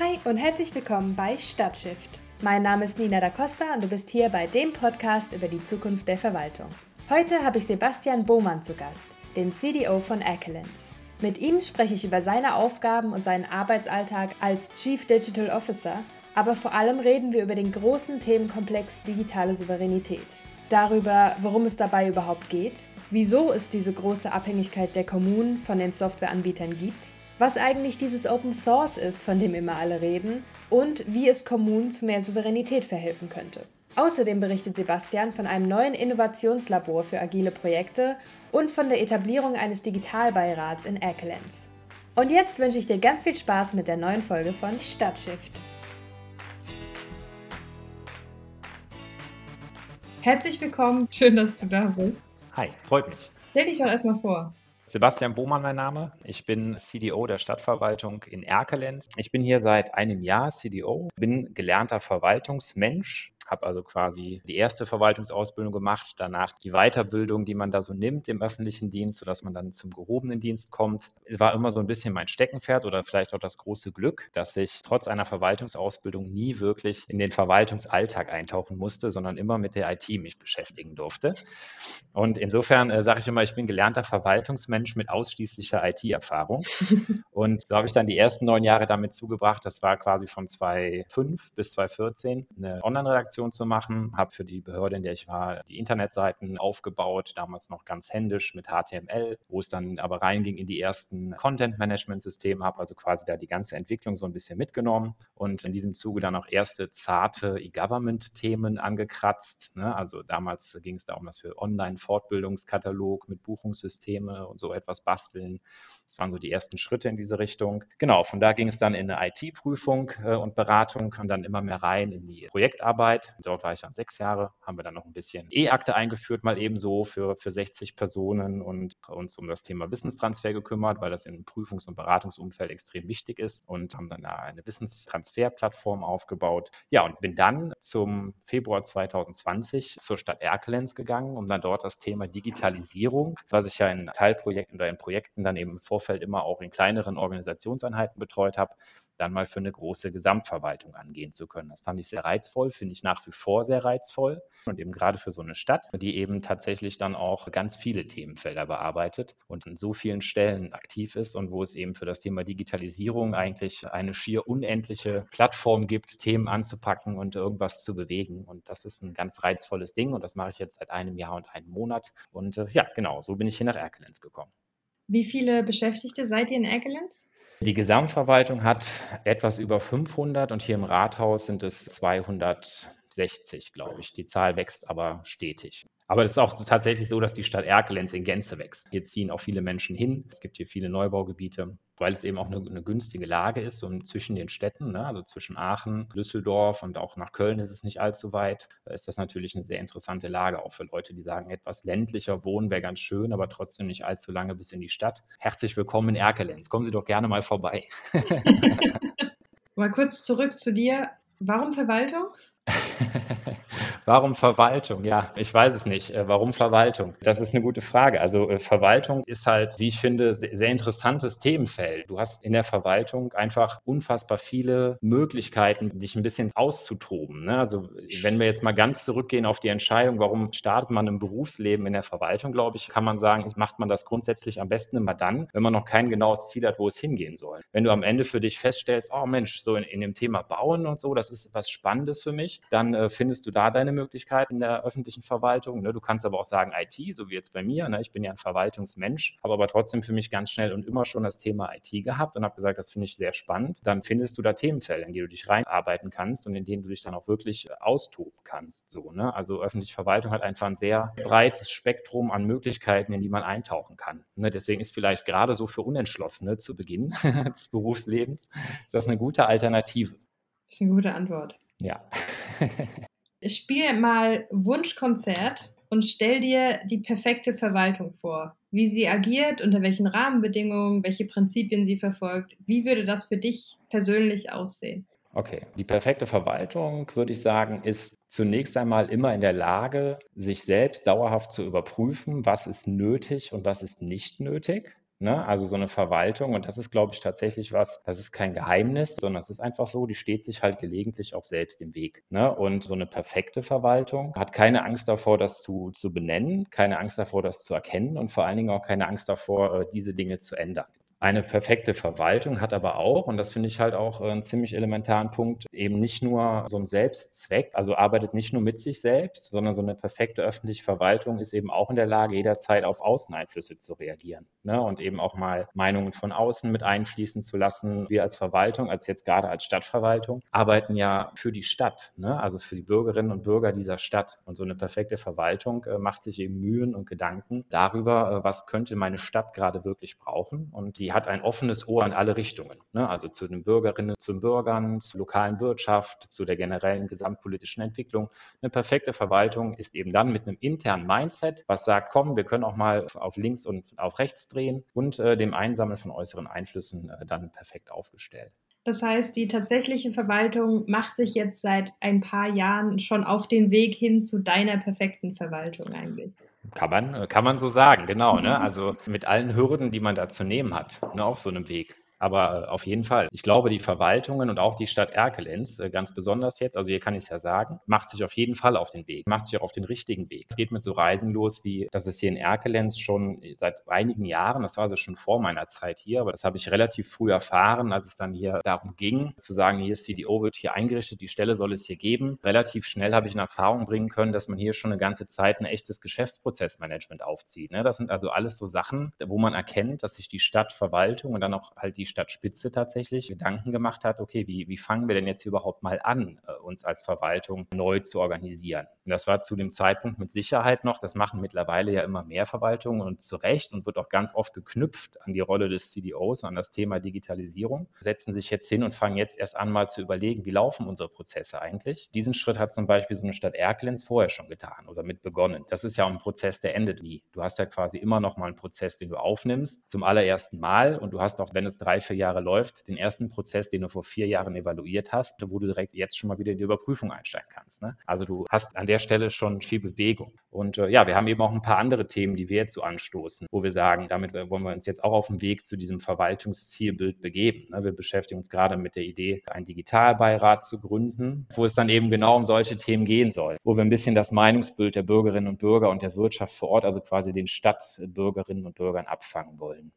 Hi und herzlich willkommen bei Stadtshift. Mein Name ist Nina da Costa und du bist hier bei dem Podcast über die Zukunft der Verwaltung. Heute habe ich Sebastian Bohmann zu Gast, den CDO von Accolence. Mit ihm spreche ich über seine Aufgaben und seinen Arbeitsalltag als Chief Digital Officer, aber vor allem reden wir über den großen Themenkomplex digitale Souveränität. Darüber, worum es dabei überhaupt geht, wieso es diese große Abhängigkeit der Kommunen von den Softwareanbietern gibt was eigentlich dieses Open Source ist, von dem immer alle reden, und wie es Kommunen zu mehr Souveränität verhelfen könnte. Außerdem berichtet Sebastian von einem neuen Innovationslabor für agile Projekte und von der Etablierung eines Digitalbeirats in Excellence. Und jetzt wünsche ich dir ganz viel Spaß mit der neuen Folge von Stadtshift. Herzlich willkommen, schön, dass du da bist. Hi, freut mich. Stell dich doch erstmal vor. Sebastian Bohmann mein Name. Ich bin CDO der Stadtverwaltung in Erkelenz. Ich bin hier seit einem Jahr CDO, bin gelernter Verwaltungsmensch, habe also quasi die erste Verwaltungsausbildung gemacht, danach die Weiterbildung, die man da so nimmt im öffentlichen Dienst, sodass man dann zum gehobenen Dienst kommt. Es war immer so ein bisschen mein Steckenpferd oder vielleicht auch das große Glück, dass ich trotz einer Verwaltungsausbildung nie wirklich in den Verwaltungsalltag eintauchen musste, sondern immer mit der IT mich beschäftigen durfte. Und insofern äh, sage ich immer, ich bin gelernter Verwaltungsmensch mit ausschließlicher IT-Erfahrung. Und so habe ich dann die ersten neun Jahre damit zugebracht. Das war quasi von 2005 bis 2014 eine Online-Redaktion Kommunikation zu machen, habe für die Behörde, in der ich war, die Internetseiten aufgebaut, damals noch ganz händisch mit HTML, wo es dann aber reinging in die ersten Content-Management-Systeme, habe also quasi da die ganze Entwicklung so ein bisschen mitgenommen und in diesem Zuge dann auch erste zarte E-Government-Themen angekratzt. Ne? Also damals ging es darum, dass wir Online-Fortbildungskatalog mit Buchungssysteme und so etwas basteln. Das waren so die ersten Schritte in diese Richtung. Genau, von da ging es dann in eine IT-Prüfung äh, und Beratung und dann immer mehr rein in die Projektarbeit. Dort war ich dann sechs Jahre, haben wir dann noch ein bisschen E-Akte eingeführt, mal ebenso für, für 60 Personen und uns um das Thema Wissenstransfer gekümmert, weil das im Prüfungs- und Beratungsumfeld extrem wichtig ist und haben dann da eine Wissenstransferplattform aufgebaut. Ja, und bin dann zum Februar 2020 zur Stadt Erkelenz gegangen, um dann dort das Thema Digitalisierung, was ich ja in Teilprojekten oder in Projekten dann eben im Vorfeld immer auch in kleineren Organisationseinheiten betreut habe, dann mal für eine große Gesamtverwaltung angehen zu können. Das fand ich sehr reizvoll, finde ich nach wie vor sehr reizvoll und eben gerade für so eine Stadt, die eben tatsächlich dann auch ganz viele Themenfelder bearbeitet und an so vielen Stellen aktiv ist und wo es eben für das Thema Digitalisierung eigentlich eine schier unendliche Plattform gibt, Themen anzupacken und irgendwas zu bewegen. Und das ist ein ganz reizvolles Ding und das mache ich jetzt seit einem Jahr und einem Monat. Und äh, ja, genau, so bin ich hier nach Erkelenz gekommen. Wie viele Beschäftigte seid ihr in Erkelenz? Die Gesamtverwaltung hat etwas über 500 und hier im Rathaus sind es 260, glaube ich. Die Zahl wächst aber stetig. Aber es ist auch tatsächlich so, dass die Stadt Erkelenz in Gänze wächst. Hier ziehen auch viele Menschen hin. Es gibt hier viele Neubaugebiete, weil es eben auch eine, eine günstige Lage ist und zwischen den Städten, ne? also zwischen Aachen, Düsseldorf und auch nach Köln ist es nicht allzu weit. Da ist das natürlich eine sehr interessante Lage, auch für Leute, die sagen, etwas ländlicher wohnen wäre ganz schön, aber trotzdem nicht allzu lange bis in die Stadt. Herzlich willkommen in Erkelenz. Kommen Sie doch gerne mal vorbei. mal kurz zurück zu dir. Warum Verwaltung? Warum Verwaltung? Ja, ich weiß es nicht. Äh, warum Verwaltung? Das ist eine gute Frage. Also äh, Verwaltung ist halt, wie ich finde, sehr interessantes Themenfeld. Du hast in der Verwaltung einfach unfassbar viele Möglichkeiten, dich ein bisschen auszutoben. Ne? Also wenn wir jetzt mal ganz zurückgehen auf die Entscheidung, warum startet man im Berufsleben in der Verwaltung, glaube ich, kann man sagen, macht man das grundsätzlich am besten immer dann, wenn man noch kein genaues Ziel hat, wo es hingehen soll. Wenn du am Ende für dich feststellst, oh Mensch, so in, in dem Thema Bauen und so, das ist was Spannendes für mich, dann äh, findest du da deine Möglichkeiten in der öffentlichen Verwaltung. Ne? Du kannst aber auch sagen IT, so wie jetzt bei mir. Ne? Ich bin ja ein Verwaltungsmensch, habe aber trotzdem für mich ganz schnell und immer schon das Thema IT gehabt und habe gesagt, das finde ich sehr spannend. Dann findest du da Themenfelder, in die du dich reinarbeiten kannst und in denen du dich dann auch wirklich austoben kannst. So, ne? Also öffentliche Verwaltung hat einfach ein sehr breites Spektrum an Möglichkeiten, in die man eintauchen kann. Ne? Deswegen ist vielleicht gerade so für Unentschlossene zu Beginn des Berufslebens ist das eine gute Alternative. Das ist eine gute Antwort. Ja. Spiel mal Wunschkonzert und stell dir die perfekte Verwaltung vor. Wie sie agiert, unter welchen Rahmenbedingungen, welche Prinzipien sie verfolgt. Wie würde das für dich persönlich aussehen? Okay, die perfekte Verwaltung, würde ich sagen, ist zunächst einmal immer in der Lage, sich selbst dauerhaft zu überprüfen, was ist nötig und was ist nicht nötig. Ne? Also so eine Verwaltung, und das ist, glaube ich, tatsächlich was, das ist kein Geheimnis, sondern es ist einfach so, die steht sich halt gelegentlich auch selbst im Weg. Ne? Und so eine perfekte Verwaltung hat keine Angst davor, das zu, zu benennen, keine Angst davor, das zu erkennen und vor allen Dingen auch keine Angst davor, äh, diese Dinge zu ändern. Eine perfekte Verwaltung hat aber auch, und das finde ich halt auch einen ziemlich elementaren Punkt, eben nicht nur so einen Selbstzweck, also arbeitet nicht nur mit sich selbst, sondern so eine perfekte öffentliche Verwaltung ist eben auch in der Lage, jederzeit auf Außeneinflüsse zu reagieren ne? und eben auch mal Meinungen von außen mit einfließen zu lassen. Wir als Verwaltung, als jetzt gerade als Stadtverwaltung, arbeiten ja für die Stadt, ne? also für die Bürgerinnen und Bürger dieser Stadt. Und so eine perfekte Verwaltung äh, macht sich eben Mühen und Gedanken darüber, äh, was könnte meine Stadt gerade wirklich brauchen. Und die die hat ein offenes Ohr in alle Richtungen. Ne? Also zu den Bürgerinnen, zu den Bürgern, zur lokalen Wirtschaft, zu der generellen gesamtpolitischen Entwicklung. Eine perfekte Verwaltung ist eben dann mit einem internen Mindset, was sagt, komm, wir können auch mal auf links und auf rechts drehen und äh, dem Einsammeln von äußeren Einflüssen äh, dann perfekt aufgestellt. Das heißt, die tatsächliche Verwaltung macht sich jetzt seit ein paar Jahren schon auf den Weg hin zu deiner perfekten Verwaltung eigentlich. Kann man, äh, kann man so sagen, genau. Ne? Also mit allen Hürden, die man da zu nehmen hat, ne, auf so einem Weg. Aber äh, auf jeden Fall. Ich glaube, die Verwaltungen und auch die Stadt Erkelenz, äh, ganz besonders jetzt, also hier kann ich es ja sagen, macht sich auf jeden Fall auf den Weg, macht sich auch auf den richtigen Weg. Es geht mit so Reisen los, wie das ist hier in Erkelenz schon seit einigen Jahren, das war also schon vor meiner Zeit hier, aber das habe ich relativ früh erfahren, als es dann hier darum ging, zu sagen, hier ist CDO, wird hier eingerichtet, die Stelle soll es hier geben. Relativ schnell habe ich in Erfahrung bringen können, dass man hier schon eine ganze Zeit ein echtes Geschäftsprozessmanagement aufzieht. Ne? Das sind also alles so Sachen, wo man erkennt, dass sich die Stadtverwaltung und dann auch halt die Stadtspitze tatsächlich Gedanken gemacht hat, okay, wie, wie fangen wir denn jetzt überhaupt mal an, äh, uns als Verwaltung neu zu organisieren? Und das war zu dem Zeitpunkt mit Sicherheit noch, das machen mittlerweile ja immer mehr Verwaltungen und zu Recht und wird auch ganz oft geknüpft an die Rolle des CDOs, an das Thema Digitalisierung, setzen sich jetzt hin und fangen jetzt erst an mal zu überlegen, wie laufen unsere Prozesse eigentlich. Diesen Schritt hat zum Beispiel so eine Stadt Erkelenz vorher schon getan oder mit begonnen. Das ist ja ein Prozess, der endet nie. Du hast ja quasi immer noch mal einen Prozess, den du aufnimmst zum allerersten Mal und du hast auch, wenn es drei vier Jahre läuft, den ersten Prozess, den du vor vier Jahren evaluiert hast, wo du direkt jetzt schon mal wieder in die Überprüfung einsteigen kannst. Ne? Also du hast an der Stelle schon viel Bewegung. Und äh, ja, wir haben eben auch ein paar andere Themen, die wir jetzt so anstoßen, wo wir sagen, damit wollen wir uns jetzt auch auf dem Weg zu diesem Verwaltungszielbild begeben. Ne? Wir beschäftigen uns gerade mit der Idee, einen Digitalbeirat zu gründen, wo es dann eben genau um solche Themen gehen soll, wo wir ein bisschen das Meinungsbild der Bürgerinnen und Bürger und der Wirtschaft vor Ort, also quasi den Stadtbürgerinnen und Bürgern abfangen wollen.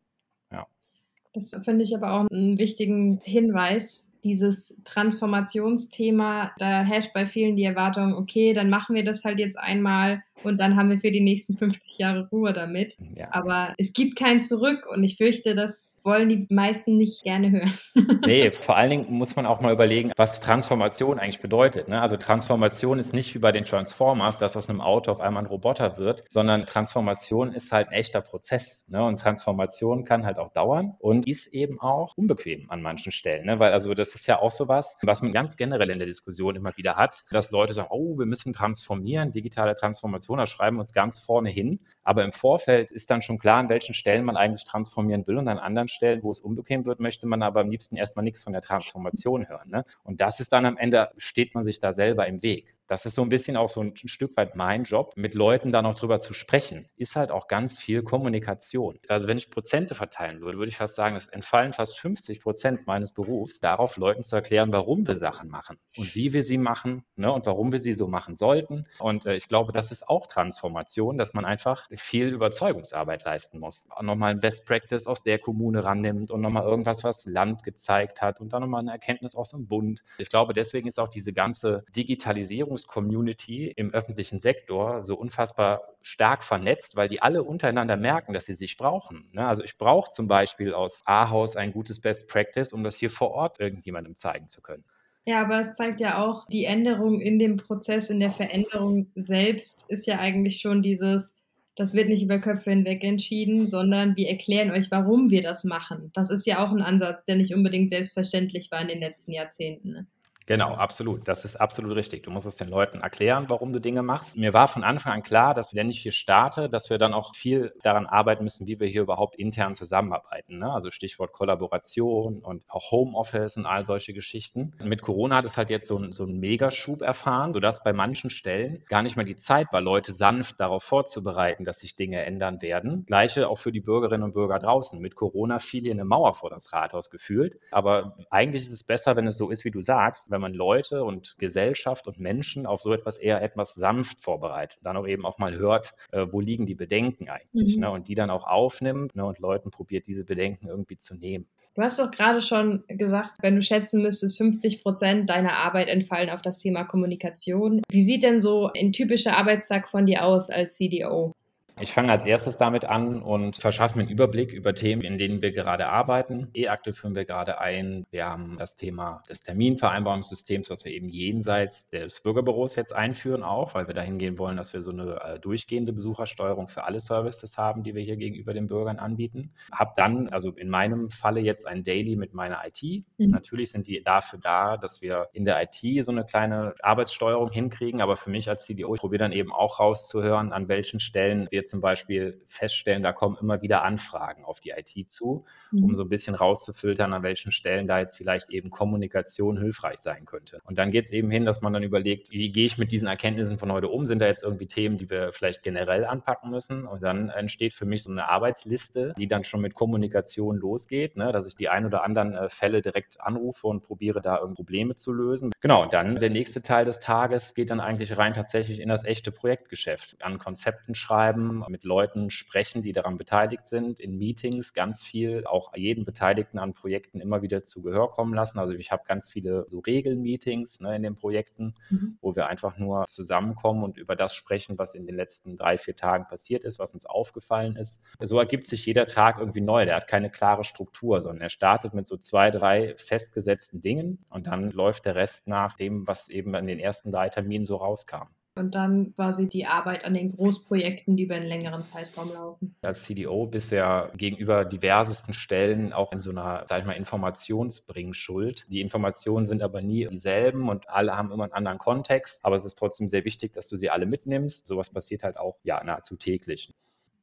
Das finde ich aber auch einen wichtigen Hinweis, dieses Transformationsthema, da herrscht bei vielen die Erwartung, okay, dann machen wir das halt jetzt einmal und dann haben wir für die nächsten 50 Jahre Ruhe damit. Ja. Aber es gibt kein Zurück und ich fürchte, das wollen die meisten nicht gerne hören. nee, vor allen Dingen muss man auch mal überlegen, was Transformation eigentlich bedeutet. Ne? Also Transformation ist nicht wie bei den Transformers, dass aus einem Auto auf einmal ein Roboter wird, sondern Transformation ist halt ein echter Prozess. Ne? Und Transformation kann halt auch dauern und ist eben auch unbequem an manchen Stellen. Ne? Weil also das das ist ja auch sowas, was man ganz generell in der Diskussion immer wieder hat, dass Leute sagen, oh, wir müssen transformieren, digitale Transformation, da schreiben uns ganz vorne hin. Aber im Vorfeld ist dann schon klar, an welchen Stellen man eigentlich transformieren will und an anderen Stellen, wo es unbequem wird, möchte man aber am liebsten erstmal nichts von der Transformation hören. Ne? Und das ist dann am Ende, steht man sich da selber im Weg. Das ist so ein bisschen auch so ein Stück weit mein Job, mit Leuten da noch drüber zu sprechen. Ist halt auch ganz viel Kommunikation. Also wenn ich Prozente verteilen würde, würde ich fast sagen, es entfallen fast 50 Prozent meines Berufs darauf, Leuten zu erklären, warum wir Sachen machen und wie wir sie machen ne, und warum wir sie so machen sollten. Und äh, ich glaube, das ist auch Transformation, dass man einfach viel Überzeugungsarbeit leisten muss. Nochmal ein Best Practice aus der Kommune rannimmt und nochmal irgendwas, was Land gezeigt hat und dann nochmal eine Erkenntnis aus dem Bund. Ich glaube, deswegen ist auch diese ganze Digitalisierung Community im öffentlichen Sektor so unfassbar stark vernetzt, weil die alle untereinander merken, dass sie sich brauchen. Ne? Also ich brauche zum Beispiel aus Ahaus ein gutes Best Practice, um das hier vor Ort irgendjemandem zeigen zu können. Ja, aber es zeigt ja auch, die Änderung in dem Prozess, in der Veränderung selbst ist ja eigentlich schon dieses, das wird nicht über Köpfe hinweg entschieden, sondern wir erklären euch, warum wir das machen. Das ist ja auch ein Ansatz, der nicht unbedingt selbstverständlich war in den letzten Jahrzehnten. Ne? Genau, absolut. Das ist absolut richtig. Du musst es den Leuten erklären, warum du Dinge machst. Mir war von Anfang an klar, dass wenn ich hier starte, dass wir dann auch viel daran arbeiten müssen, wie wir hier überhaupt intern zusammenarbeiten. Ne? Also Stichwort Kollaboration und auch Homeoffice und all solche Geschichten. Mit Corona hat es halt jetzt so, so einen Megaschub erfahren, sodass bei manchen Stellen gar nicht mehr die Zeit war, Leute sanft darauf vorzubereiten, dass sich Dinge ändern werden. Gleiche auch für die Bürgerinnen und Bürger draußen. Mit Corona fiel hier eine Mauer vor das Rathaus gefühlt. Aber eigentlich ist es besser, wenn es so ist, wie du sagst, wenn man Leute und Gesellschaft und Menschen auf so etwas eher etwas sanft vorbereitet. Dann auch eben auch mal hört, äh, wo liegen die Bedenken eigentlich mhm. ne, und die dann auch aufnimmt ne, und Leuten probiert, diese Bedenken irgendwie zu nehmen. Du hast doch gerade schon gesagt, wenn du schätzen müsstest, 50 Prozent deiner Arbeit entfallen auf das Thema Kommunikation. Wie sieht denn so ein typischer Arbeitstag von dir aus als CDO? Ich fange als erstes damit an und verschaffe mir einen Überblick über Themen, in denen wir gerade arbeiten. E-Akte führen wir gerade ein. Wir haben das Thema des Terminvereinbarungssystems, was wir eben jenseits des Bürgerbüros jetzt einführen, auch, weil wir dahin gehen wollen, dass wir so eine äh, durchgehende Besuchersteuerung für alle Services haben, die wir hier gegenüber den Bürgern anbieten. Hab dann, also in meinem Falle jetzt ein Daily mit meiner IT. Mhm. Natürlich sind die dafür da, dass wir in der IT so eine kleine Arbeitssteuerung hinkriegen, aber für mich als CDO, ich probiere dann eben auch rauszuhören, an welchen Stellen wir zum Beispiel feststellen, da kommen immer wieder Anfragen auf die IT zu, mhm. um so ein bisschen rauszufiltern, an welchen Stellen da jetzt vielleicht eben Kommunikation hilfreich sein könnte. Und dann geht es eben hin, dass man dann überlegt, wie gehe ich mit diesen Erkenntnissen von heute um? Sind da jetzt irgendwie Themen, die wir vielleicht generell anpacken müssen? Und dann entsteht für mich so eine Arbeitsliste, die dann schon mit Kommunikation losgeht, ne? dass ich die ein oder anderen äh, Fälle direkt anrufe und probiere da irgendwie Probleme zu lösen. Genau, und dann der nächste Teil des Tages geht dann eigentlich rein tatsächlich in das echte Projektgeschäft. An Konzepten schreiben, mit Leuten sprechen, die daran beteiligt sind, in Meetings ganz viel, auch jeden Beteiligten an Projekten immer wieder zu Gehör kommen lassen. Also ich habe ganz viele so Regelmeetings ne, in den Projekten, mhm. wo wir einfach nur zusammenkommen und über das sprechen, was in den letzten drei, vier Tagen passiert ist, was uns aufgefallen ist. So ergibt sich jeder Tag irgendwie neu. Der hat keine klare Struktur, sondern er startet mit so zwei, drei festgesetzten Dingen und dann läuft der Rest nach dem, was eben in den ersten drei Terminen so rauskam und dann quasi die Arbeit an den Großprojekten, die über einen längeren Zeitraum laufen. Als CDO bist du ja gegenüber diversesten Stellen auch in so einer, sag ich mal, Informationsbringschuld. Die Informationen sind aber nie dieselben und alle haben immer einen anderen Kontext, aber es ist trotzdem sehr wichtig, dass du sie alle mitnimmst. Sowas passiert halt auch ja nahezu täglich.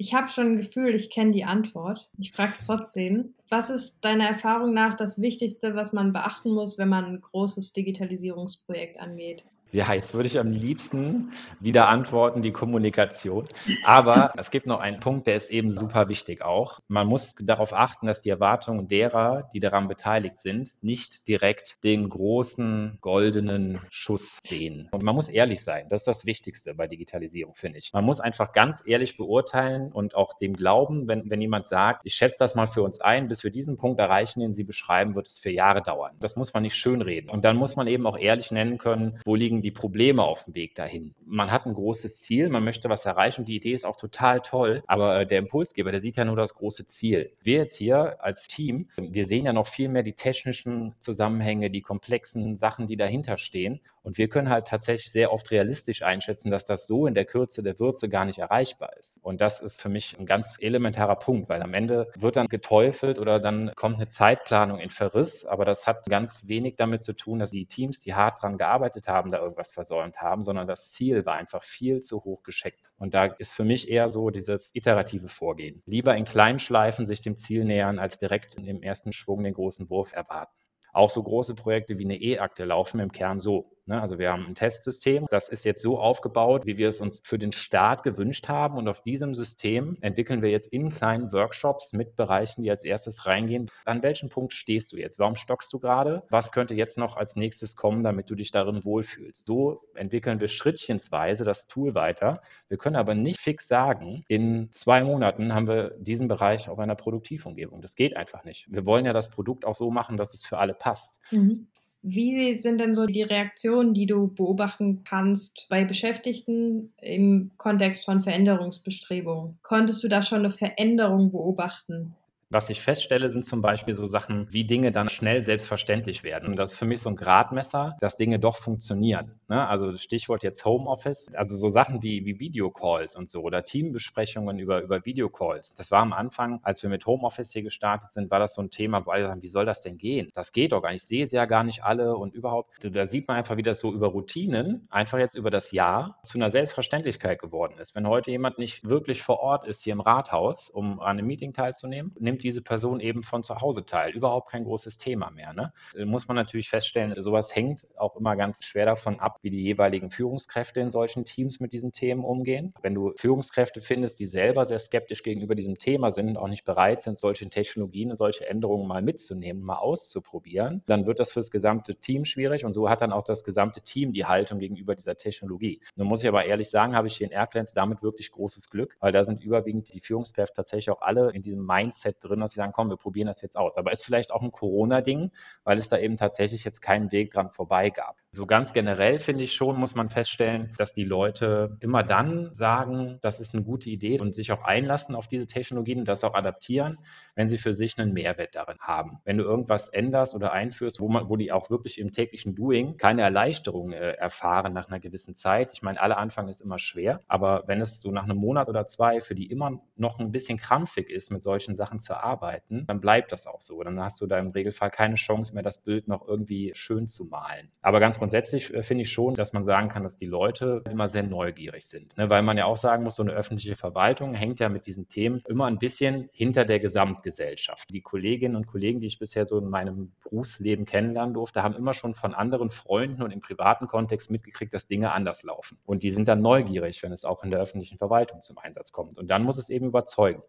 Ich habe schon ein Gefühl, ich kenne die Antwort. Ich frage es trotzdem. Was ist deiner Erfahrung nach das Wichtigste, was man beachten muss, wenn man ein großes Digitalisierungsprojekt angeht? Ja, jetzt würde ich am liebsten wieder antworten, die Kommunikation. Aber es gibt noch einen Punkt, der ist eben super wichtig auch. Man muss darauf achten, dass die Erwartungen derer, die daran beteiligt sind, nicht direkt den großen goldenen Schuss sehen. Und man muss ehrlich sein. Das ist das Wichtigste bei Digitalisierung, finde ich. Man muss einfach ganz ehrlich beurteilen und auch dem glauben, wenn, wenn jemand sagt, ich schätze das mal für uns ein, bis wir diesen Punkt erreichen, den Sie beschreiben, wird es für Jahre dauern. Das muss man nicht schönreden. Und dann muss man eben auch ehrlich nennen können, wo liegen liegen die Probleme auf dem Weg dahin. Man hat ein großes Ziel, man möchte was erreichen die Idee ist auch total toll, aber äh, der Impulsgeber, der sieht ja nur das große Ziel. Wir jetzt hier als Team, wir sehen ja noch viel mehr die technischen Zusammenhänge, die komplexen Sachen, die dahinter stehen und wir können halt tatsächlich sehr oft realistisch einschätzen, dass das so in der Kürze der Würze gar nicht erreichbar ist. Und das ist für mich ein ganz elementarer Punkt, weil am Ende wird dann geteufelt oder dann kommt eine Zeitplanung in Verriss, aber das hat ganz wenig damit zu tun, dass die Teams, die hart dran gearbeitet haben, da irgendwas versäumt haben, sondern das Ziel war einfach viel zu hoch gescheckt. Und da ist für mich eher so dieses iterative Vorgehen. Lieber in kleinen Schleifen sich dem Ziel nähern, als direkt im ersten Schwung den großen Wurf erwarten. Auch so große Projekte wie eine E-Akte laufen im Kern so. Ne? Also wir haben ein Testsystem, das ist jetzt so aufgebaut, wie wir es uns für den Start gewünscht haben. Und auf diesem System entwickeln wir jetzt in kleinen Workshops mit Bereichen, die als erstes reingehen. An welchem Punkt stehst du jetzt? Warum stockst du gerade? Was könnte jetzt noch als nächstes kommen, damit du dich darin wohlfühlst? So entwickeln wir schrittchensweise das Tool weiter. Wir können aber nicht fix sagen, in zwei Monaten haben wir diesen Bereich auf einer Produktivumgebung. Das geht einfach nicht. Wir wollen ja das Produkt auch so machen, dass es für alle passt. Mhm. Wie sind denn so die Reaktionen, die du beobachten kannst bei Beschäftigten im Kontext von Veränderungsbestrebungen? Konntest du da schon eine Veränderung beobachten? Was ich feststelle, sind zum Beispiel so Sachen, wie Dinge dann schnell selbstverständlich werden. Und das ist für mich so ein Gradmesser, dass Dinge doch funktionieren. Ne? Also Stichwort jetzt Homeoffice, also so Sachen wie, wie Videocalls und so oder Teambesprechungen über, über Videocalls. Das war am Anfang, als wir mit Homeoffice hier gestartet sind, war das so ein Thema, wo alle sagen, wie soll das denn gehen? Das geht doch gar nicht. Ich sehe es ja gar nicht alle und überhaupt. Da sieht man einfach, wie das so über Routinen, einfach jetzt über das Jahr zu einer Selbstverständlichkeit geworden ist. Wenn heute jemand nicht wirklich vor Ort ist hier im Rathaus, um an einem Meeting teilzunehmen, nimmt nimmt diese Person eben von zu Hause teil. Überhaupt kein großes Thema mehr. Ne? Äh, muss man natürlich feststellen, sowas hängt auch immer ganz schwer davon ab, wie die jeweiligen Führungskräfte in solchen Teams mit diesen Themen umgehen. Wenn du Führungskräfte findest, die selber sehr skeptisch gegenüber diesem Thema sind und auch nicht bereit sind, solche Technologien und solche Änderungen mal mitzunehmen, mal auszuprobieren, dann wird das für das gesamte Team schwierig und so hat dann auch das gesamte Team die Haltung gegenüber dieser Technologie. Nun muss ich aber ehrlich sagen, habe ich hier in Airclans damit wirklich großes Glück, weil da sind überwiegend die Führungskräfte tatsächlich auch alle in diesem Mindset drin, dass sie sagen, komm, wir probieren das jetzt aus. Aber ist vielleicht auch ein Corona-Ding, weil es da eben tatsächlich jetzt keinen Weg dran vorbei gab. So ganz generell finde ich schon, muss man feststellen, dass die Leute immer dann sagen, das ist eine gute Idee und sich auch einlassen auf diese Technologien und das auch adaptieren, wenn sie für sich einen Mehrwert darin haben. Wenn du irgendwas änderst oder einführst, wo, man, wo die auch wirklich im täglichen Doing keine Erleichterung äh, erfahren nach einer gewissen Zeit. Ich meine, alle Anfang ist immer schwer, aber wenn es so nach einem Monat oder zwei für die immer noch ein bisschen krampfig ist, mit solchen Sachen zu arbeiten, dann bleibt das auch so. Dann hast du da im Regelfall keine Chance mehr, das Bild noch irgendwie schön zu malen. Aber ganz grundsätzlich äh, finde ich schon, dass man sagen kann, dass die Leute immer sehr neugierig sind. Ne? Weil man ja auch sagen muss, so eine öffentliche Verwaltung hängt ja mit diesen Themen immer ein bisschen hinter der Gesamtgesellschaft. Die Kolleginnen und Kollegen, die ich bisher so in meinem Berufsleben kennenlernen durfte, haben immer schon von anderen Freunden und im privaten Kontext mitgekriegt, dass Dinge anders laufen. Und die sind dann neugierig, wenn es auch in der öffentlichen Verwaltung zum Einsatz kommt. Und dann muss es eben überzeugen.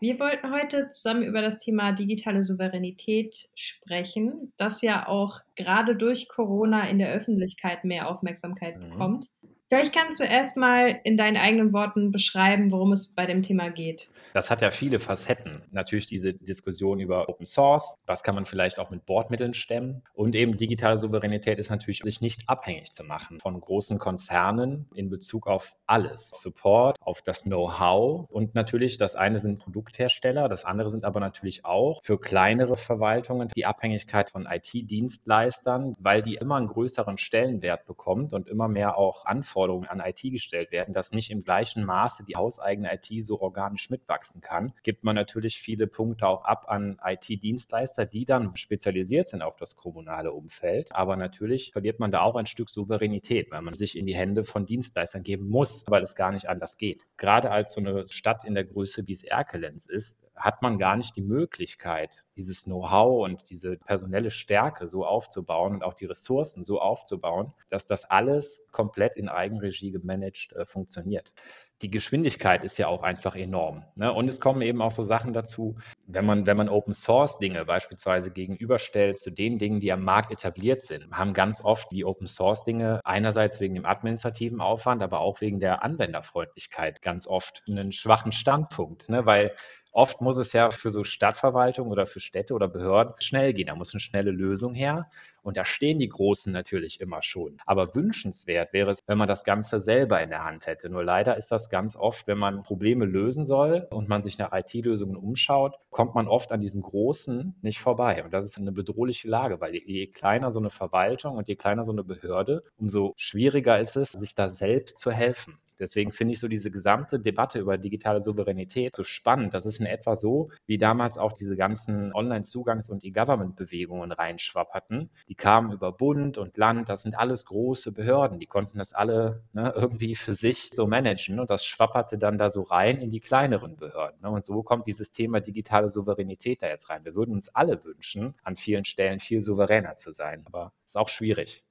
Wir wollten heute zusammen über das Thema digitale Souveränität sprechen, das ja auch gerade durch Corona in der Öffentlichkeit mehr Aufmerksamkeit mhm. bekommt. Vielleicht kannst du erstmal in deinen eigenen Worten beschreiben, worum es bei dem Thema geht. Das hat ja viele Facetten. Natürlich diese Diskussion über Open Source, was kann man vielleicht auch mit Bordmitteln stemmen. Und eben digitale Souveränität ist natürlich, sich nicht abhängig zu machen von großen Konzernen in Bezug auf alles. Support, auf das Know-how. Und natürlich, das eine sind Produkthersteller, das andere sind aber natürlich auch für kleinere Verwaltungen die Abhängigkeit von IT-Dienstleistern, weil die immer einen größeren Stellenwert bekommt und immer mehr auch Anforderungen an IT gestellt werden, dass nicht im gleichen Maße die hauseigene IT so organisch mitwachsen wachsen kann, gibt man natürlich viele Punkte auch ab an IT-Dienstleister, die dann spezialisiert sind auf das kommunale Umfeld. Aber natürlich verliert man da auch ein Stück Souveränität, weil man sich in die Hände von Dienstleistern geben muss, weil es gar nicht anders geht. Gerade als so eine Stadt in der Größe, wie es Erkelenz ist, hat man gar nicht die Möglichkeit, dieses Know-how und diese personelle Stärke so aufzubauen und auch die Ressourcen so aufzubauen, dass das alles komplett in Eigenregie gemanagt äh, funktioniert die Geschwindigkeit ist ja auch einfach enorm. Ne? Und es kommen eben auch so Sachen dazu, wenn man, wenn man Open Source Dinge beispielsweise gegenüberstellt zu den Dingen, die am Markt etabliert sind, haben ganz oft die Open Source Dinge einerseits wegen dem administrativen Aufwand, aber auch wegen der Anwenderfreundlichkeit ganz oft einen schwachen Standpunkt, ne? weil Oft muss es ja für so Stadtverwaltung oder für Städte oder Behörden schnell gehen. Da muss eine schnelle Lösung her. Und da stehen die Großen natürlich immer schon. Aber wünschenswert wäre es, wenn man das Ganze selber in der Hand hätte. Nur leider ist das ganz oft, wenn man Probleme lösen soll und man sich nach IT-Lösungen umschaut, kommt man oft an diesen Großen nicht vorbei. Und das ist eine bedrohliche Lage, weil je kleiner so eine Verwaltung und je kleiner so eine Behörde, umso schwieriger ist es, sich da selbst zu helfen. Deswegen finde ich so diese gesamte Debatte über digitale Souveränität so spannend. Das ist in etwa so, wie damals auch diese ganzen Online-Zugangs- und E-Government-Bewegungen reinschwapperten. Die kamen über Bund und Land, das sind alles große Behörden, die konnten das alle ne, irgendwie für sich so managen und das schwapperte dann da so rein in die kleineren Behörden. Ne? Und so kommt dieses Thema digitale Souveränität da jetzt rein. Wir würden uns alle wünschen, an vielen Stellen viel souveräner zu sein, aber ist auch schwierig.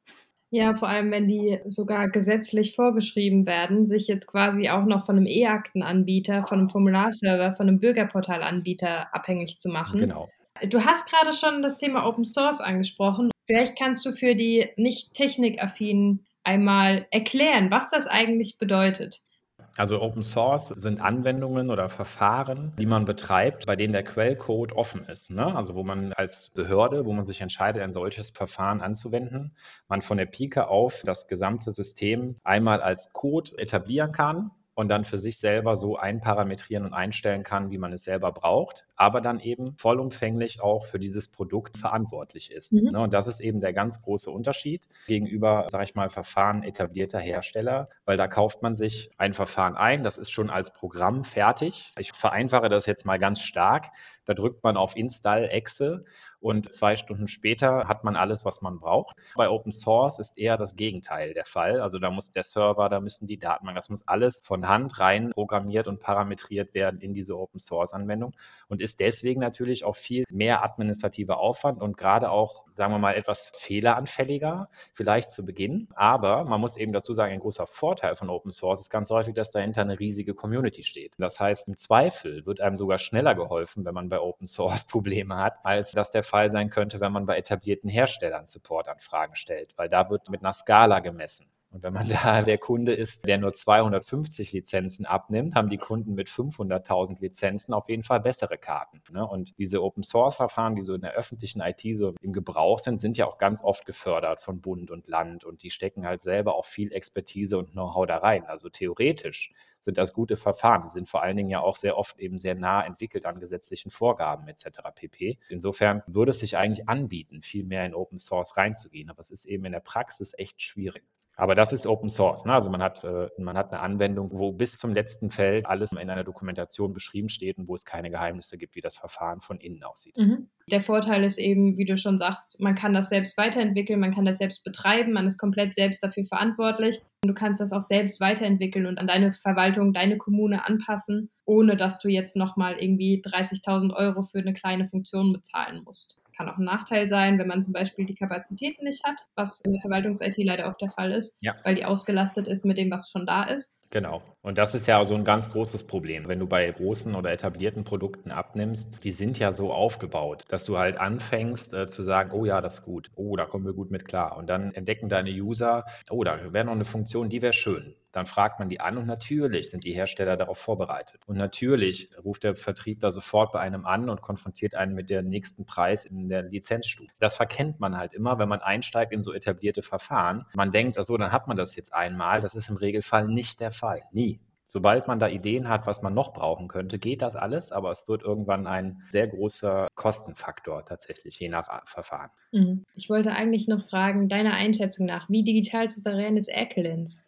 Ja, vor allem, wenn die sogar gesetzlich vorgeschrieben werden, sich jetzt quasi auch noch von einem E-Aktenanbieter, von einem Formularserver, von einem Bürgerportalanbieter abhängig zu machen. Genau. Du hast gerade schon das Thema Open Source angesprochen. Vielleicht kannst du für die nicht technikaffinen einmal erklären, was das eigentlich bedeutet. Also Open Source sind Anwendungen oder Verfahren, die man betreibt, bei denen der Quellcode offen ist. Ne? Also wo man als Behörde, wo man sich entscheidet, ein solches Verfahren anzuwenden, man von der Pike auf das gesamte System einmal als Code etablieren kann und dann für sich selber so einparametrieren und einstellen kann, wie man es selber braucht, aber dann eben vollumfänglich auch für dieses Produkt verantwortlich ist. Mhm. Ne, und das ist eben der ganz große Unterschied gegenüber, sage ich mal, Verfahren etablierter Hersteller, weil da kauft man sich ein Verfahren ein, das ist schon als Programm fertig. Ich vereinfache das jetzt mal ganz stark. Da drückt man auf Install Exe und zwei Stunden später hat man alles, was man braucht. Bei Open Source ist eher das Gegenteil der Fall. Also da muss der Server, da müssen die Datenbanken, das muss alles von Hand rein programmiert und parametriert werden in diese Open Source Anwendung und ist deswegen natürlich auch viel mehr administrativer Aufwand und gerade auch, sagen wir mal, etwas fehleranfälliger, vielleicht zu Beginn. Aber man muss eben dazu sagen, ein großer Vorteil von Open Source ist ganz häufig, dass dahinter eine riesige Community steht. Das heißt, im Zweifel wird einem sogar schneller geholfen, wenn man bei Open Source Probleme hat, als das der Fall sein könnte, wenn man bei etablierten Herstellern Supportanfragen stellt, weil da wird mit einer Skala gemessen. Und wenn man da der Kunde ist, der nur 250 Lizenzen abnimmt, haben die Kunden mit 500.000 Lizenzen auf jeden Fall bessere Karten. Ne? Und diese Open-Source-Verfahren, die so in der öffentlichen IT so im Gebrauch sind, sind ja auch ganz oft gefördert von Bund und Land. Und die stecken halt selber auch viel Expertise und Know-how da rein. Also theoretisch sind das gute Verfahren. Sind vor allen Dingen ja auch sehr oft eben sehr nah entwickelt an gesetzlichen Vorgaben etc. pp. Insofern würde es sich eigentlich anbieten, viel mehr in Open Source reinzugehen. Aber es ist eben in der Praxis echt schwierig. Aber das ist Open Source. Ne? Also man hat, äh, man hat eine Anwendung, wo bis zum letzten Feld alles in einer Dokumentation beschrieben steht und wo es keine Geheimnisse gibt, wie das Verfahren von innen aussieht. Mhm. Der Vorteil ist eben, wie du schon sagst, man kann das selbst weiterentwickeln, man kann das selbst betreiben, man ist komplett selbst dafür verantwortlich. Und du kannst das auch selbst weiterentwickeln und an deine Verwaltung, deine Kommune anpassen, ohne dass du jetzt nochmal irgendwie 30.000 Euro für eine kleine Funktion bezahlen musst kann auch ein Nachteil sein, wenn man zum Beispiel die Kapazitäten nicht hat, was in der Verwaltungs-IT leider oft der Fall ist, ja. weil die ausgelastet ist mit dem, was schon da ist. Genau. Und das ist ja so ein ganz großes Problem. Wenn du bei großen oder etablierten Produkten abnimmst, die sind ja so aufgebaut, dass du halt anfängst äh, zu sagen, oh ja, das ist gut. Oh, da kommen wir gut mit klar. Und dann entdecken deine User, oh, da wäre noch eine Funktion, die wäre schön. Dann fragt man die an und natürlich sind die Hersteller darauf vorbereitet. Und natürlich ruft der Vertriebler sofort bei einem an und konfrontiert einen mit dem nächsten Preis in der Lizenzstufe. Das verkennt man halt immer, wenn man einsteigt in so etablierte Verfahren. Man denkt, also dann hat man das jetzt einmal. Das ist im Regelfall nicht der Fall. Nie. Sobald man da Ideen hat, was man noch brauchen könnte, geht das alles, aber es wird irgendwann ein sehr großer Kostenfaktor tatsächlich, je nach Verfahren. Mhm. Ich wollte eigentlich noch fragen, deiner Einschätzung nach, wie digital souverän ist Erkelenz?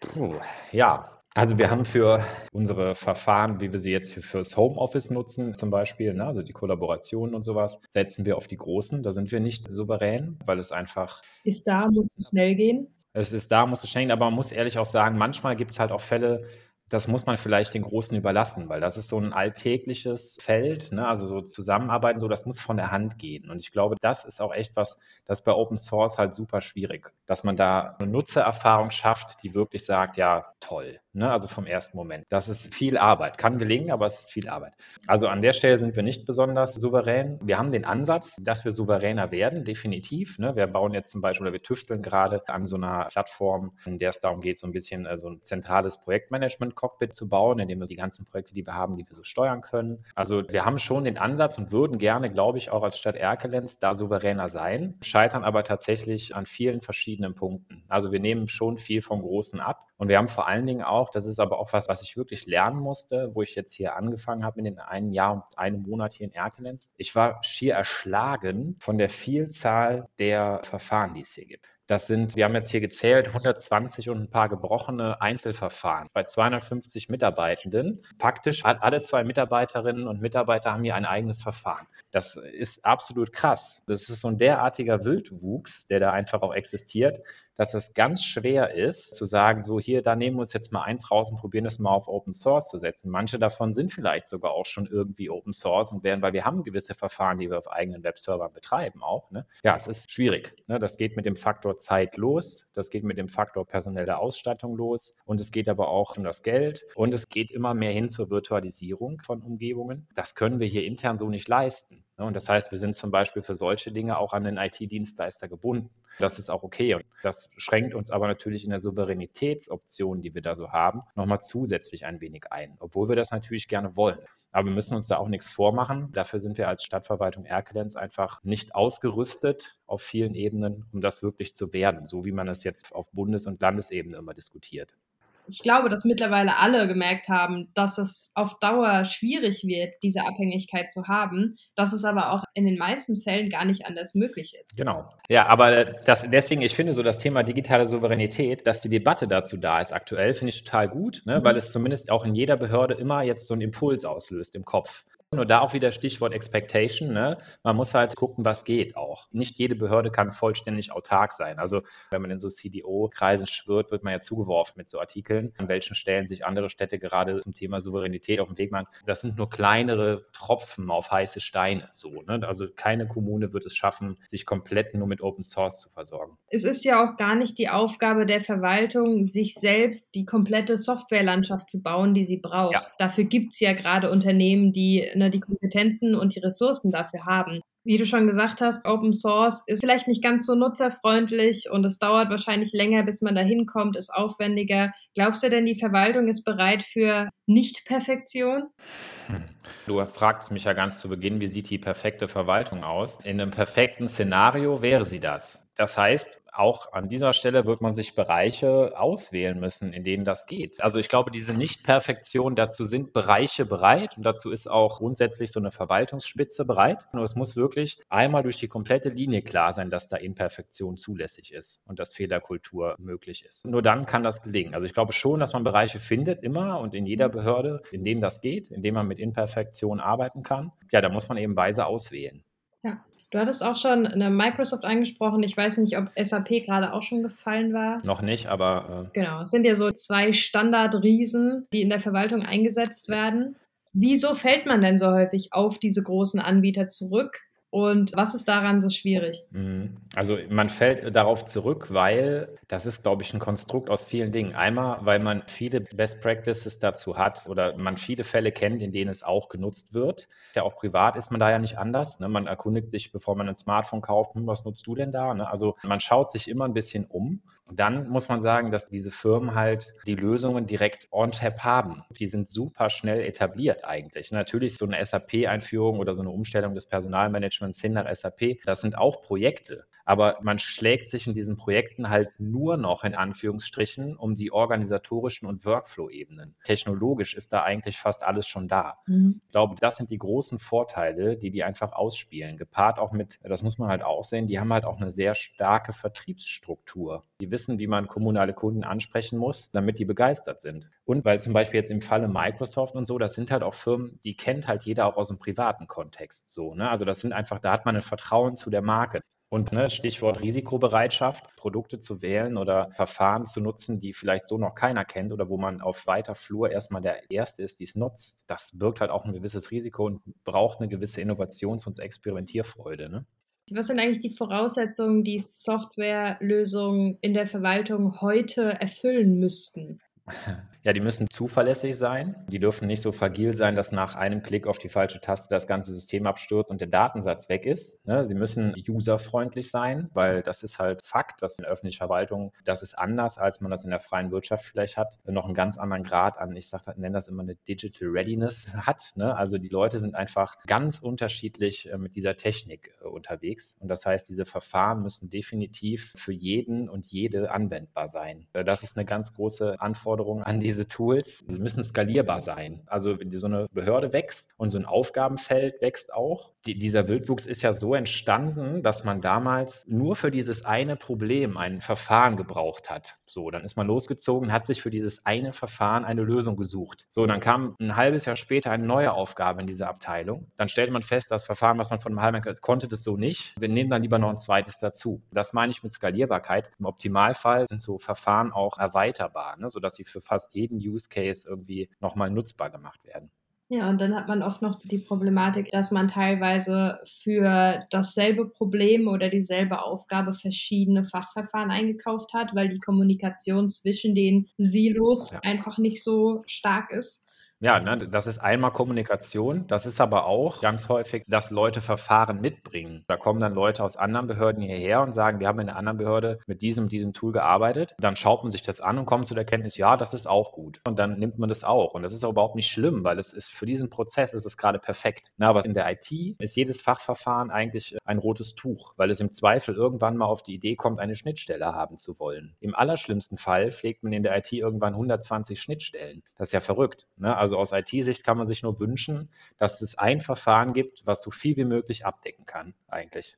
Puh, ja, also wir haben für unsere Verfahren, wie wir sie jetzt fürs Homeoffice nutzen, zum Beispiel, ne, also die Kollaboration und sowas, setzen wir auf die großen. Da sind wir nicht souverän, weil es einfach. Ist da, muss es schnell gehen? Es ist da, muss es schenken, aber man muss ehrlich auch sagen, manchmal gibt es halt auch Fälle, das muss man vielleicht den Großen überlassen, weil das ist so ein alltägliches Feld, ne? also so Zusammenarbeiten, so das muss von der Hand gehen. Und ich glaube, das ist auch echt was, das bei Open Source halt super schwierig, dass man da eine Nutzererfahrung schafft, die wirklich sagt, ja, toll, ne? also vom ersten Moment. Das ist viel Arbeit, kann gelingen, aber es ist viel Arbeit. Also an der Stelle sind wir nicht besonders souverän. Wir haben den Ansatz, dass wir souveräner werden, definitiv. Ne? Wir bauen jetzt zum Beispiel, oder wir tüfteln gerade an so einer Plattform, in der es darum geht, so ein bisschen äh, so ein zentrales Projektmanagement Cockpit zu bauen, indem wir die ganzen Projekte, die wir haben, die wir so steuern können. Also wir haben schon den Ansatz und würden gerne, glaube ich, auch als Stadt Erkelenz da souveräner sein, scheitern aber tatsächlich an vielen verschiedenen Punkten. Also wir nehmen schon viel vom Großen ab und wir haben vor allen Dingen auch, das ist aber auch was, was ich wirklich lernen musste, wo ich jetzt hier angefangen habe in den einen Jahr und einem Monat hier in Erkelenz. Ich war schier erschlagen von der Vielzahl der Verfahren, die es hier gibt. Das sind, wir haben jetzt hier gezählt, 120 und ein paar gebrochene Einzelverfahren bei 250 Mitarbeitenden. Faktisch alle zwei Mitarbeiterinnen und Mitarbeiter haben hier ein eigenes Verfahren. Das ist absolut krass. Das ist so ein derartiger Wildwuchs, der da einfach auch existiert, dass es ganz schwer ist, zu sagen, so hier, da nehmen wir uns jetzt mal eins raus und probieren das mal auf Open Source zu setzen. Manche davon sind vielleicht sogar auch schon irgendwie Open Source und werden, weil wir haben gewisse Verfahren, die wir auf eigenen Webservern betreiben auch. Ne? Ja, es ist schwierig. Ne? Das geht mit dem Faktor Zeit los, das geht mit dem Faktor personelle Ausstattung los und es geht aber auch um das Geld und es geht immer mehr hin zur Virtualisierung von Umgebungen. Das können wir hier intern so nicht leisten. Und das heißt, wir sind zum Beispiel für solche Dinge auch an den IT-Dienstleister gebunden. Das ist auch okay. Und das schränkt uns aber natürlich in der Souveränitätsoption, die wir da so haben, nochmal zusätzlich ein wenig ein, obwohl wir das natürlich gerne wollen. Aber wir müssen uns da auch nichts vormachen. Dafür sind wir als Stadtverwaltung Erkelenz einfach nicht ausgerüstet auf vielen Ebenen, um das wirklich zu werden, so wie man es jetzt auf Bundes- und Landesebene immer diskutiert. Ich glaube, dass mittlerweile alle gemerkt haben, dass es auf Dauer schwierig wird, diese Abhängigkeit zu haben, dass es aber auch in den meisten Fällen gar nicht anders möglich ist. Genau. Ja, aber das, deswegen, ich finde so das Thema digitale Souveränität, dass die Debatte dazu da ist aktuell, finde ich total gut, ne, mhm. weil es zumindest auch in jeder Behörde immer jetzt so einen Impuls auslöst im Kopf. Nur da auch wieder Stichwort Expectation. Ne? Man muss halt gucken, was geht auch. Nicht jede Behörde kann vollständig autark sein. Also wenn man in so CDO-Kreisen schwirrt, wird man ja zugeworfen mit so Artikeln, an welchen Stellen sich andere Städte gerade zum Thema Souveränität auf den Weg machen. Das sind nur kleinere Tropfen auf heiße Steine. So, ne? Also keine Kommune wird es schaffen, sich komplett nur mit Open Source zu versorgen. Es ist ja auch gar nicht die Aufgabe der Verwaltung, sich selbst die komplette Softwarelandschaft zu bauen, die sie braucht. Ja. Dafür gibt es ja gerade Unternehmen, die eine ne, die Kompetenzen und die Ressourcen dafür haben. Wie du schon gesagt hast, Open Source ist vielleicht nicht ganz so nutzerfreundlich und es dauert wahrscheinlich länger, bis man da hinkommt, ist aufwendiger. Glaubst du denn, die Verwaltung ist bereit für Nicht-Perfektion? Du fragst mich ja ganz zu Beginn, wie sieht die perfekte Verwaltung aus? In einem perfekten Szenario wäre sie das. Das heißt, auch an dieser Stelle wird man sich Bereiche auswählen müssen, in denen das geht. Also ich glaube, diese Nicht-Perfektion, dazu sind Bereiche bereit und dazu ist auch grundsätzlich so eine Verwaltungsspitze bereit. Nur es muss wirklich einmal durch die komplette Linie klar sein, dass da Imperfektion zulässig ist und dass Fehlerkultur möglich ist. Nur dann kann das gelingen. Also ich glaube schon, dass man Bereiche findet, immer und in jeder Behörde, in denen das geht, in denen man mit Imperfektion arbeiten kann. Ja, da muss man eben weise auswählen. Ja, Du hattest auch schon eine Microsoft angesprochen. Ich weiß nicht, ob SAP gerade auch schon gefallen war. Noch nicht, aber. Äh genau, es sind ja so zwei Standardriesen, die in der Verwaltung eingesetzt werden. Wieso fällt man denn so häufig auf diese großen Anbieter zurück? Und was ist daran so schwierig? Mhm. Also man fällt darauf zurück, weil das ist, glaube ich, ein Konstrukt aus vielen Dingen. Einmal, weil man viele Best Practices dazu hat oder man viele Fälle kennt, in denen es auch genutzt wird. Ja, auch privat ist man da ja nicht anders. Ne? Man erkundigt sich, bevor man ein Smartphone kauft, hm, was nutzt du denn da? Ne? Also man schaut sich immer ein bisschen um. Und dann muss man sagen, dass diese Firmen halt die Lösungen direkt on tap haben. Die sind super schnell etabliert eigentlich. Natürlich so eine SAP-Einführung oder so eine Umstellung des Personalmanagements Managements hin nach SAP. Das sind auch Projekte. Aber man schlägt sich in diesen Projekten halt nur noch in Anführungsstrichen um die organisatorischen und Workflow-Ebenen. Technologisch ist da eigentlich fast alles schon da. Mhm. Ich glaube, das sind die großen Vorteile, die die einfach ausspielen. Gepaart auch mit, das muss man halt auch sehen, die haben halt auch eine sehr starke Vertriebsstruktur. Die wissen, wie man kommunale Kunden ansprechen muss, damit die begeistert sind. Und weil zum Beispiel jetzt im Falle Microsoft und so, das sind halt auch Firmen, die kennt halt jeder auch aus dem privaten Kontext so. Ne? Also das sind einfach, da hat man ein Vertrauen zu der Marke. Und ne, Stichwort Risikobereitschaft, Produkte zu wählen oder Verfahren zu nutzen, die vielleicht so noch keiner kennt oder wo man auf weiter Flur erstmal der Erste ist, die es nutzt, das birgt halt auch ein gewisses Risiko und braucht eine gewisse Innovations- und Experimentierfreude. Ne? Was sind eigentlich die Voraussetzungen, die Softwarelösungen in der Verwaltung heute erfüllen müssten? Ja, die müssen zuverlässig sein. Die dürfen nicht so fragil sein, dass nach einem Klick auf die falsche Taste das ganze System abstürzt und der Datensatz weg ist. Ne? Sie müssen userfreundlich sein, weil das ist halt Fakt, dass in öffentlicher Verwaltung, das ist anders, als man das in der freien Wirtschaft vielleicht hat, noch einen ganz anderen Grad an, ich sage, nenne das immer eine Digital Readiness hat. Ne? Also die Leute sind einfach ganz unterschiedlich äh, mit dieser Technik äh, unterwegs. Und das heißt, diese Verfahren müssen definitiv für jeden und jede anwendbar sein. Äh, das ist eine ganz große Anforderung an die diese Tools, müssen skalierbar sein. Also so eine Behörde wächst und so ein Aufgabenfeld wächst auch, die, dieser Wildwuchs ist ja so entstanden, dass man damals nur für dieses eine Problem ein Verfahren gebraucht hat. So, dann ist man losgezogen, hat sich für dieses eine Verfahren eine Lösung gesucht. So, dann kam ein halbes Jahr später eine neue Aufgabe in dieser Abteilung. Dann stellte man fest, das Verfahren, was man von einem halben Jahr konnte, das so nicht. Wir nehmen dann lieber noch ein zweites dazu. Das meine ich mit Skalierbarkeit. Im Optimalfall sind so Verfahren auch erweiterbar, ne, sodass sie für fast jeden Use Case irgendwie nochmal nutzbar gemacht werden. Ja, und dann hat man oft noch die Problematik, dass man teilweise für dasselbe Problem oder dieselbe Aufgabe verschiedene Fachverfahren eingekauft hat, weil die Kommunikation zwischen den Silos ja. einfach nicht so stark ist. Ja, ne, das ist einmal Kommunikation. Das ist aber auch ganz häufig, dass Leute Verfahren mitbringen. Da kommen dann Leute aus anderen Behörden hierher und sagen, wir haben in einer anderen Behörde mit diesem, diesem Tool gearbeitet. Dann schaut man sich das an und kommt zu der Kenntnis, ja, das ist auch gut. Und dann nimmt man das auch. Und das ist auch überhaupt nicht schlimm, weil es ist für diesen Prozess ist es gerade perfekt. Na, aber in der IT ist jedes Fachverfahren eigentlich ein rotes Tuch, weil es im Zweifel irgendwann mal auf die Idee kommt, eine Schnittstelle haben zu wollen. Im allerschlimmsten Fall pflegt man in der IT irgendwann 120 Schnittstellen. Das ist ja verrückt. Ne? Also aus IT-Sicht kann man sich nur wünschen, dass es ein Verfahren gibt, was so viel wie möglich abdecken kann, eigentlich.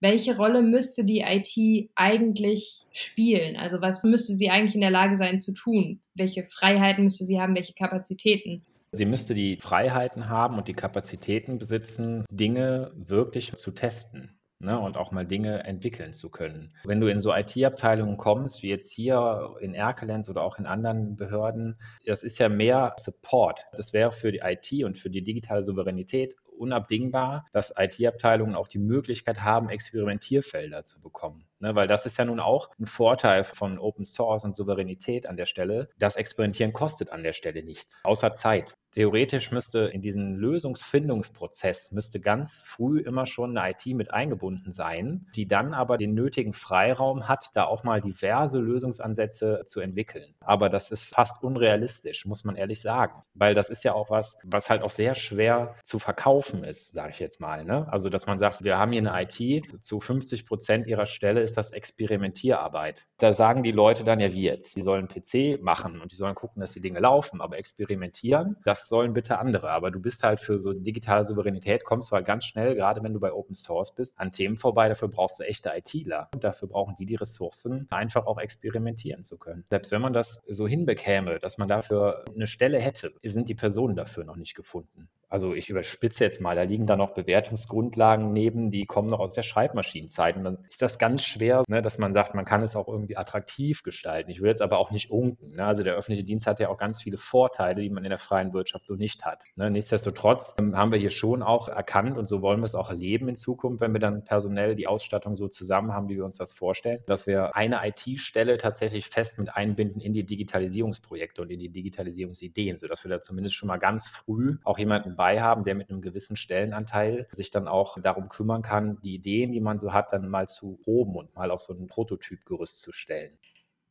Welche Rolle müsste die IT eigentlich spielen? Also was müsste sie eigentlich in der Lage sein zu tun? Welche Freiheiten müsste sie haben? Welche Kapazitäten? Sie müsste die Freiheiten haben und die Kapazitäten besitzen, Dinge wirklich zu testen ne, und auch mal Dinge entwickeln zu können. Wenn du in so IT-Abteilungen kommst, wie jetzt hier in Erkelenz oder auch in anderen Behörden, das ist ja mehr Support. Das wäre für die IT und für die digitale Souveränität unabdingbar, dass IT-Abteilungen auch die Möglichkeit haben, Experimentierfelder zu bekommen. Ne, weil das ist ja nun auch ein Vorteil von Open Source und Souveränität an der Stelle. Das Experimentieren kostet an der Stelle nichts, außer Zeit. Theoretisch müsste in diesen Lösungsfindungsprozess müsste ganz früh immer schon eine IT mit eingebunden sein, die dann aber den nötigen Freiraum hat, da auch mal diverse Lösungsansätze zu entwickeln. Aber das ist fast unrealistisch, muss man ehrlich sagen, weil das ist ja auch was, was halt auch sehr schwer zu verkaufen ist, sage ich jetzt mal. Ne? Also, dass man sagt, wir haben hier eine IT, zu 50 Prozent ihrer Stelle ist das Experimentierarbeit. Da sagen die Leute dann ja wie jetzt, die sollen PC machen und die sollen gucken, dass die Dinge laufen, aber experimentieren, das sollen bitte andere. Aber du bist halt für so digitale Souveränität, kommst zwar ganz schnell, gerade wenn du bei Open Source bist, an Themen vorbei. Dafür brauchst du echte ITler. Und dafür brauchen die die Ressourcen, einfach auch experimentieren zu können. Selbst wenn man das so hinbekäme, dass man dafür eine Stelle hätte, sind die Personen dafür noch nicht gefunden also ich überspitze jetzt mal, da liegen da noch Bewertungsgrundlagen neben, die kommen noch aus der Schreibmaschinenzeit. Und dann ist das ganz schwer, ne, dass man sagt, man kann es auch irgendwie attraktiv gestalten. Ich will jetzt aber auch nicht unken. Ne? Also der öffentliche Dienst hat ja auch ganz viele Vorteile, die man in der freien Wirtschaft so nicht hat. Ne? Nichtsdestotrotz ähm, haben wir hier schon auch erkannt und so wollen wir es auch erleben in Zukunft, wenn wir dann personell die Ausstattung so zusammen haben, wie wir uns das vorstellen, dass wir eine IT-Stelle tatsächlich fest mit einbinden in die Digitalisierungsprojekte und in die Digitalisierungsideen, sodass wir da zumindest schon mal ganz früh auch jemanden dabei haben, der mit einem gewissen Stellenanteil sich dann auch darum kümmern kann, die Ideen, die man so hat, dann mal zu proben und mal auf so ein Prototypgerüst zu stellen.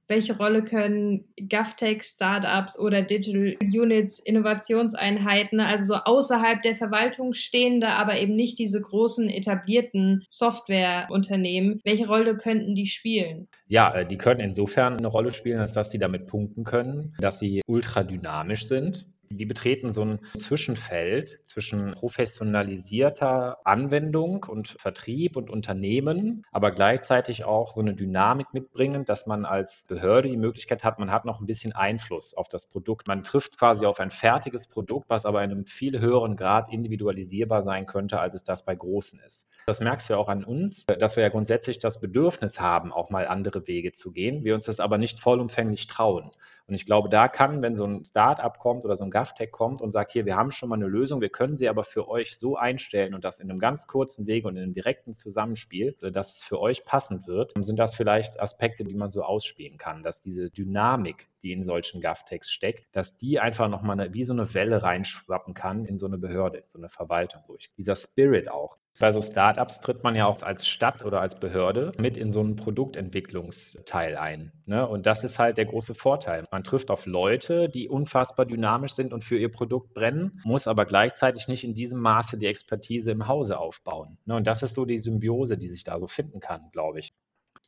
Welche Rolle können GovTech, Startups oder Digital Units, Innovationseinheiten, also so außerhalb der Verwaltung stehende, aber eben nicht diese großen etablierten Softwareunternehmen, welche Rolle könnten die spielen? Ja, äh, die können insofern eine Rolle spielen, als dass sie damit punkten können, dass sie ultra dynamisch sind die betreten so ein Zwischenfeld zwischen professionalisierter Anwendung und Vertrieb und Unternehmen, aber gleichzeitig auch so eine Dynamik mitbringen, dass man als Behörde die Möglichkeit hat, man hat noch ein bisschen Einfluss auf das Produkt. Man trifft quasi auf ein fertiges Produkt, was aber in einem viel höheren Grad individualisierbar sein könnte, als es das bei großen ist. Das merkst du ja auch an uns, dass wir ja grundsätzlich das Bedürfnis haben, auch mal andere Wege zu gehen, wir uns das aber nicht vollumfänglich trauen. Und ich glaube, da kann, wenn so ein Startup kommt oder so ein GovTech kommt und sagt, hier, wir haben schon mal eine Lösung, wir können sie aber für euch so einstellen und das in einem ganz kurzen Weg und in einem direkten Zusammenspiel, dass es für euch passend wird, sind das vielleicht Aspekte, die man so ausspielen kann, dass diese Dynamik, die in solchen GovTechs steckt, dass die einfach nochmal wie so eine Welle reinschwappen kann in so eine Behörde, in so eine Verwaltung. So, dieser Spirit auch. Bei so Startups tritt man ja auch als Stadt oder als Behörde mit in so einen Produktentwicklungsteil ein. Ne? Und das ist halt der große Vorteil. Man trifft auf Leute, die unfassbar dynamisch sind und für ihr Produkt brennen, muss aber gleichzeitig nicht in diesem Maße die Expertise im Hause aufbauen. Ne? Und das ist so die Symbiose, die sich da so finden kann, glaube ich.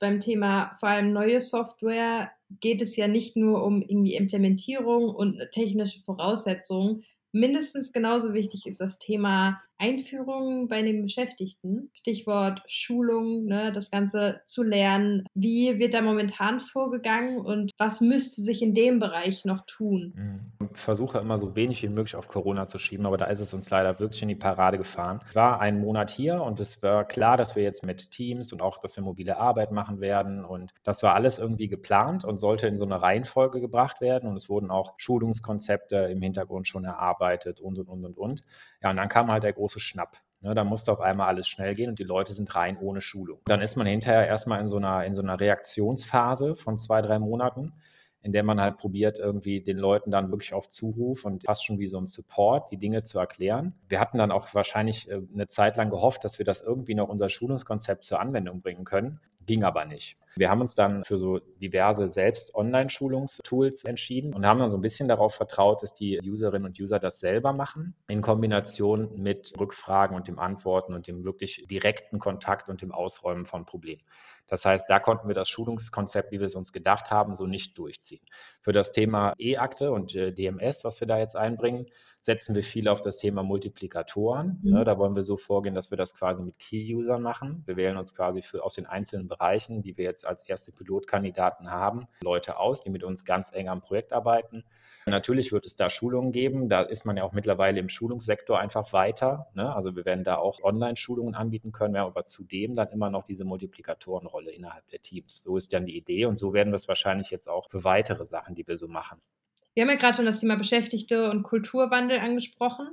Beim Thema vor allem neue Software geht es ja nicht nur um irgendwie Implementierung und technische Voraussetzungen. Mindestens genauso wichtig ist das Thema Einführung bei den Beschäftigten. Stichwort Schulung, ne, das Ganze zu lernen. Wie wird da momentan vorgegangen und was müsste sich in dem Bereich noch tun? Ich versuche immer so wenig wie möglich auf Corona zu schieben, aber da ist es uns leider wirklich in die Parade gefahren. Ich war einen Monat hier und es war klar, dass wir jetzt mit Teams und auch, dass wir mobile Arbeit machen werden und das war alles irgendwie geplant und sollte in so eine Reihenfolge gebracht werden und es wurden auch Schulungskonzepte im Hintergrund schon erarbeitet und und und und und. Ja, und dann kam halt der große große Schnapp. Ne, da musste auf einmal alles schnell gehen und die Leute sind rein ohne Schulung. Dann ist man hinterher erstmal in so einer, in so einer Reaktionsphase von zwei, drei Monaten, in der man halt probiert, irgendwie den Leuten dann wirklich auf Zuruf und fast schon wie so ein Support die Dinge zu erklären. Wir hatten dann auch wahrscheinlich äh, eine Zeit lang gehofft, dass wir das irgendwie noch unser Schulungskonzept zur Anwendung bringen können. Ging aber nicht. Wir haben uns dann für so diverse selbst Online-Schulungstools entschieden und haben dann so ein bisschen darauf vertraut, dass die Userinnen und User das selber machen, in Kombination mit Rückfragen und dem Antworten und dem wirklich direkten Kontakt und dem Ausräumen von Problemen. Das heißt, da konnten wir das Schulungskonzept, wie wir es uns gedacht haben, so nicht durchziehen. Für das Thema E-Akte und äh, DMS, was wir da jetzt einbringen, setzen wir viel auf das Thema Multiplikatoren. Mhm. Ne, da wollen wir so vorgehen, dass wir das quasi mit Key-Usern machen. Wir wählen uns quasi für, aus den einzelnen Bereichen, die wir jetzt als erste Pilotkandidaten haben, Leute aus, die mit uns ganz eng am Projekt arbeiten Natürlich wird es da Schulungen geben. Da ist man ja auch mittlerweile im Schulungssektor einfach weiter. Ne? Also wir werden da auch Online-Schulungen anbieten können. Wir haben aber zudem dann immer noch diese Multiplikatorenrolle innerhalb der Teams. So ist dann die Idee und so werden wir es wahrscheinlich jetzt auch für weitere Sachen, die wir so machen. Wir haben ja gerade schon das Thema Beschäftigte und Kulturwandel angesprochen.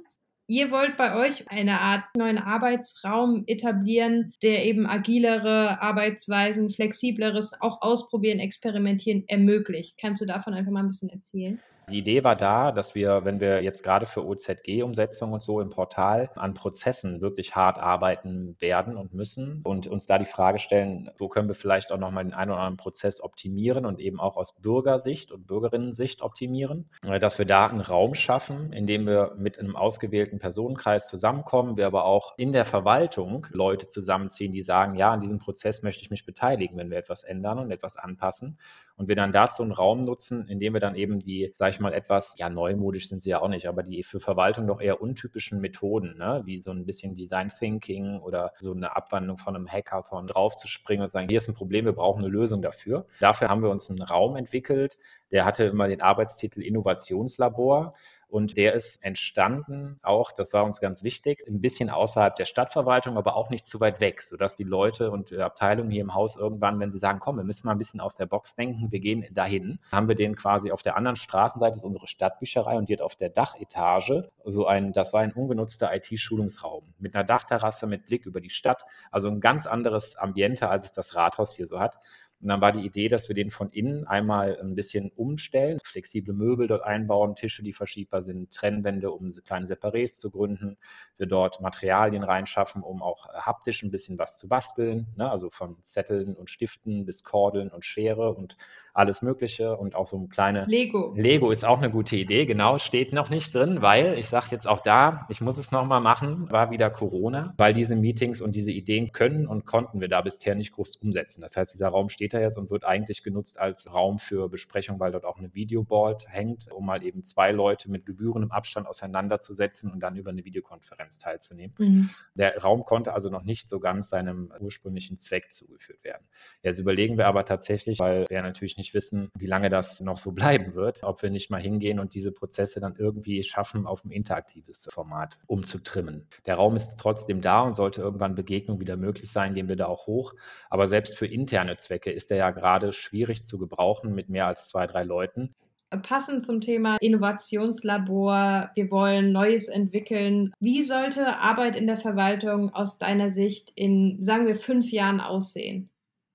Ihr wollt bei euch eine Art neuen Arbeitsraum etablieren, der eben agilere Arbeitsweisen, flexibleres, auch ausprobieren, experimentieren ermöglicht. Kannst du davon einfach mal ein bisschen erzählen? Die Idee war da, dass wir, wenn wir jetzt gerade für OZG-Umsetzung und so im Portal an Prozessen wirklich hart arbeiten werden und müssen und uns da die Frage stellen, wo können wir vielleicht auch nochmal den einen oder anderen Prozess optimieren und eben auch aus Bürgersicht und Bürgerinnensicht optimieren, äh, dass wir da einen Raum schaffen, in dem wir mit einem ausgewählten Personenkreis zusammenkommen, wir aber auch in der Verwaltung Leute zusammenziehen, die sagen, ja, an diesem Prozess möchte ich mich beteiligen, wenn wir etwas ändern und etwas anpassen. Und wir dann dazu einen Raum nutzen, in dem wir dann eben die, sag ich ich mal, etwas, ja, neumodisch sind sie ja auch nicht, aber die für Verwaltung doch eher untypischen Methoden, ne? wie so ein bisschen Design Thinking oder so eine Abwandlung von einem Hackathon draufzuspringen und sagen, hier ist ein Problem, wir brauchen eine Lösung dafür. Dafür haben wir uns einen Raum entwickelt, der hatte immer den Arbeitstitel Innovationslabor. Und der ist entstanden, auch, das war uns ganz wichtig, ein bisschen außerhalb der Stadtverwaltung, aber auch nicht zu weit weg, sodass die Leute und die Abteilungen hier im Haus irgendwann, wenn sie sagen, komm, wir müssen mal ein bisschen aus der Box denken, wir gehen dahin, haben wir den quasi auf der anderen Straßenseite, ist unsere Stadtbücherei und die hat auf der Dachetage so ein, das war ein ungenutzter IT-Schulungsraum mit einer Dachterrasse mit Blick über die Stadt, also ein ganz anderes Ambiente, als es das Rathaus hier so hat. Und dann war die Idee, dass wir den von innen einmal ein bisschen umstellen, flexible Möbel dort einbauen, Tische, die verschiebbar sind, Trennwände, um kleine Separés zu gründen. Wir dort Materialien reinschaffen, um auch haptisch ein bisschen was zu basteln. Ne? Also von Zetteln und Stiften bis Kordeln und Schere und alles Mögliche und auch so ein kleine Lego. Lego ist auch eine gute Idee, genau, steht noch nicht drin, weil ich sage jetzt auch da, ich muss es nochmal machen, war wieder Corona, weil diese Meetings und diese Ideen können und konnten wir da bisher nicht groß umsetzen. Das heißt, dieser Raum steht jetzt und wird eigentlich genutzt als Raum für Besprechung, weil dort auch eine Videoboard hängt, um mal eben zwei Leute mit gebührendem Abstand auseinanderzusetzen und dann über eine Videokonferenz teilzunehmen. Mhm. Der Raum konnte also noch nicht so ganz seinem ursprünglichen Zweck zugeführt werden. Jetzt überlegen wir aber tatsächlich, weil wir natürlich nicht nicht wissen, wie lange das noch so bleiben wird, ob wir nicht mal hingehen und diese Prozesse dann irgendwie schaffen, auf ein interaktives Format umzutrimmen. Der Raum ist trotzdem da und sollte irgendwann Begegnung wieder möglich sein, gehen wir da auch hoch. Aber selbst für interne Zwecke ist er ja gerade schwierig zu gebrauchen mit mehr als zwei, drei Leuten. Passend zum Thema Innovationslabor, wir wollen Neues entwickeln. Wie sollte Arbeit in der Verwaltung aus deiner Sicht in, sagen wir, fünf Jahren aussehen?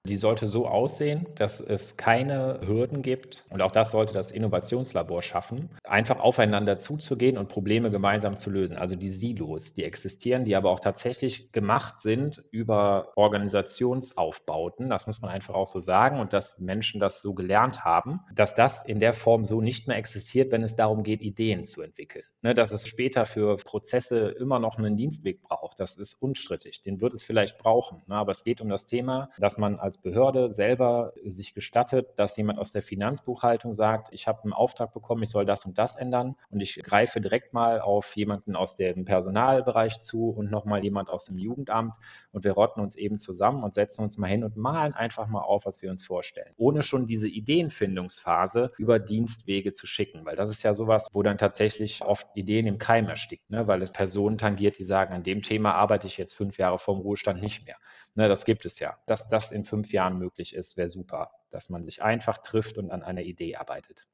Die sollte so aussehen, dass es keine Hürden gibt. Und auch das sollte das Innovationslabor schaffen, einfach aufeinander zuzugehen und Probleme gemeinsam zu lösen. Also die Silos, die existieren, die aber auch tatsächlich gemacht sind über Organisationsaufbauten. Das muss man einfach auch so sagen. Und dass Menschen das so gelernt haben, dass das in der Form so nicht mehr existiert, wenn es darum geht, Ideen zu entwickeln. Ne, dass es später für Prozesse immer noch einen Dienstweg braucht, das ist unstrittig. Den wird es vielleicht brauchen. Ne, aber es geht um das Thema, dass man als als Behörde selber sich gestattet, dass jemand aus der Finanzbuchhaltung sagt, ich habe einen Auftrag bekommen, ich soll das und das ändern und ich greife direkt mal auf jemanden aus dem Personalbereich zu und nochmal jemand aus dem Jugendamt und wir rotten uns eben zusammen und setzen uns mal hin und malen einfach mal auf, was wir uns vorstellen. Ohne schon diese Ideenfindungsphase über Dienstwege zu schicken, weil das ist ja sowas, wo dann tatsächlich oft Ideen im Keim erstickt, ne? weil es Personen tangiert, die sagen, an dem Thema arbeite ich jetzt fünf Jahre vorm Ruhestand nicht mehr. Ne, das gibt es ja. Dass das in fünf Jahren möglich ist, wäre super. Dass man sich einfach trifft und an einer Idee arbeitet.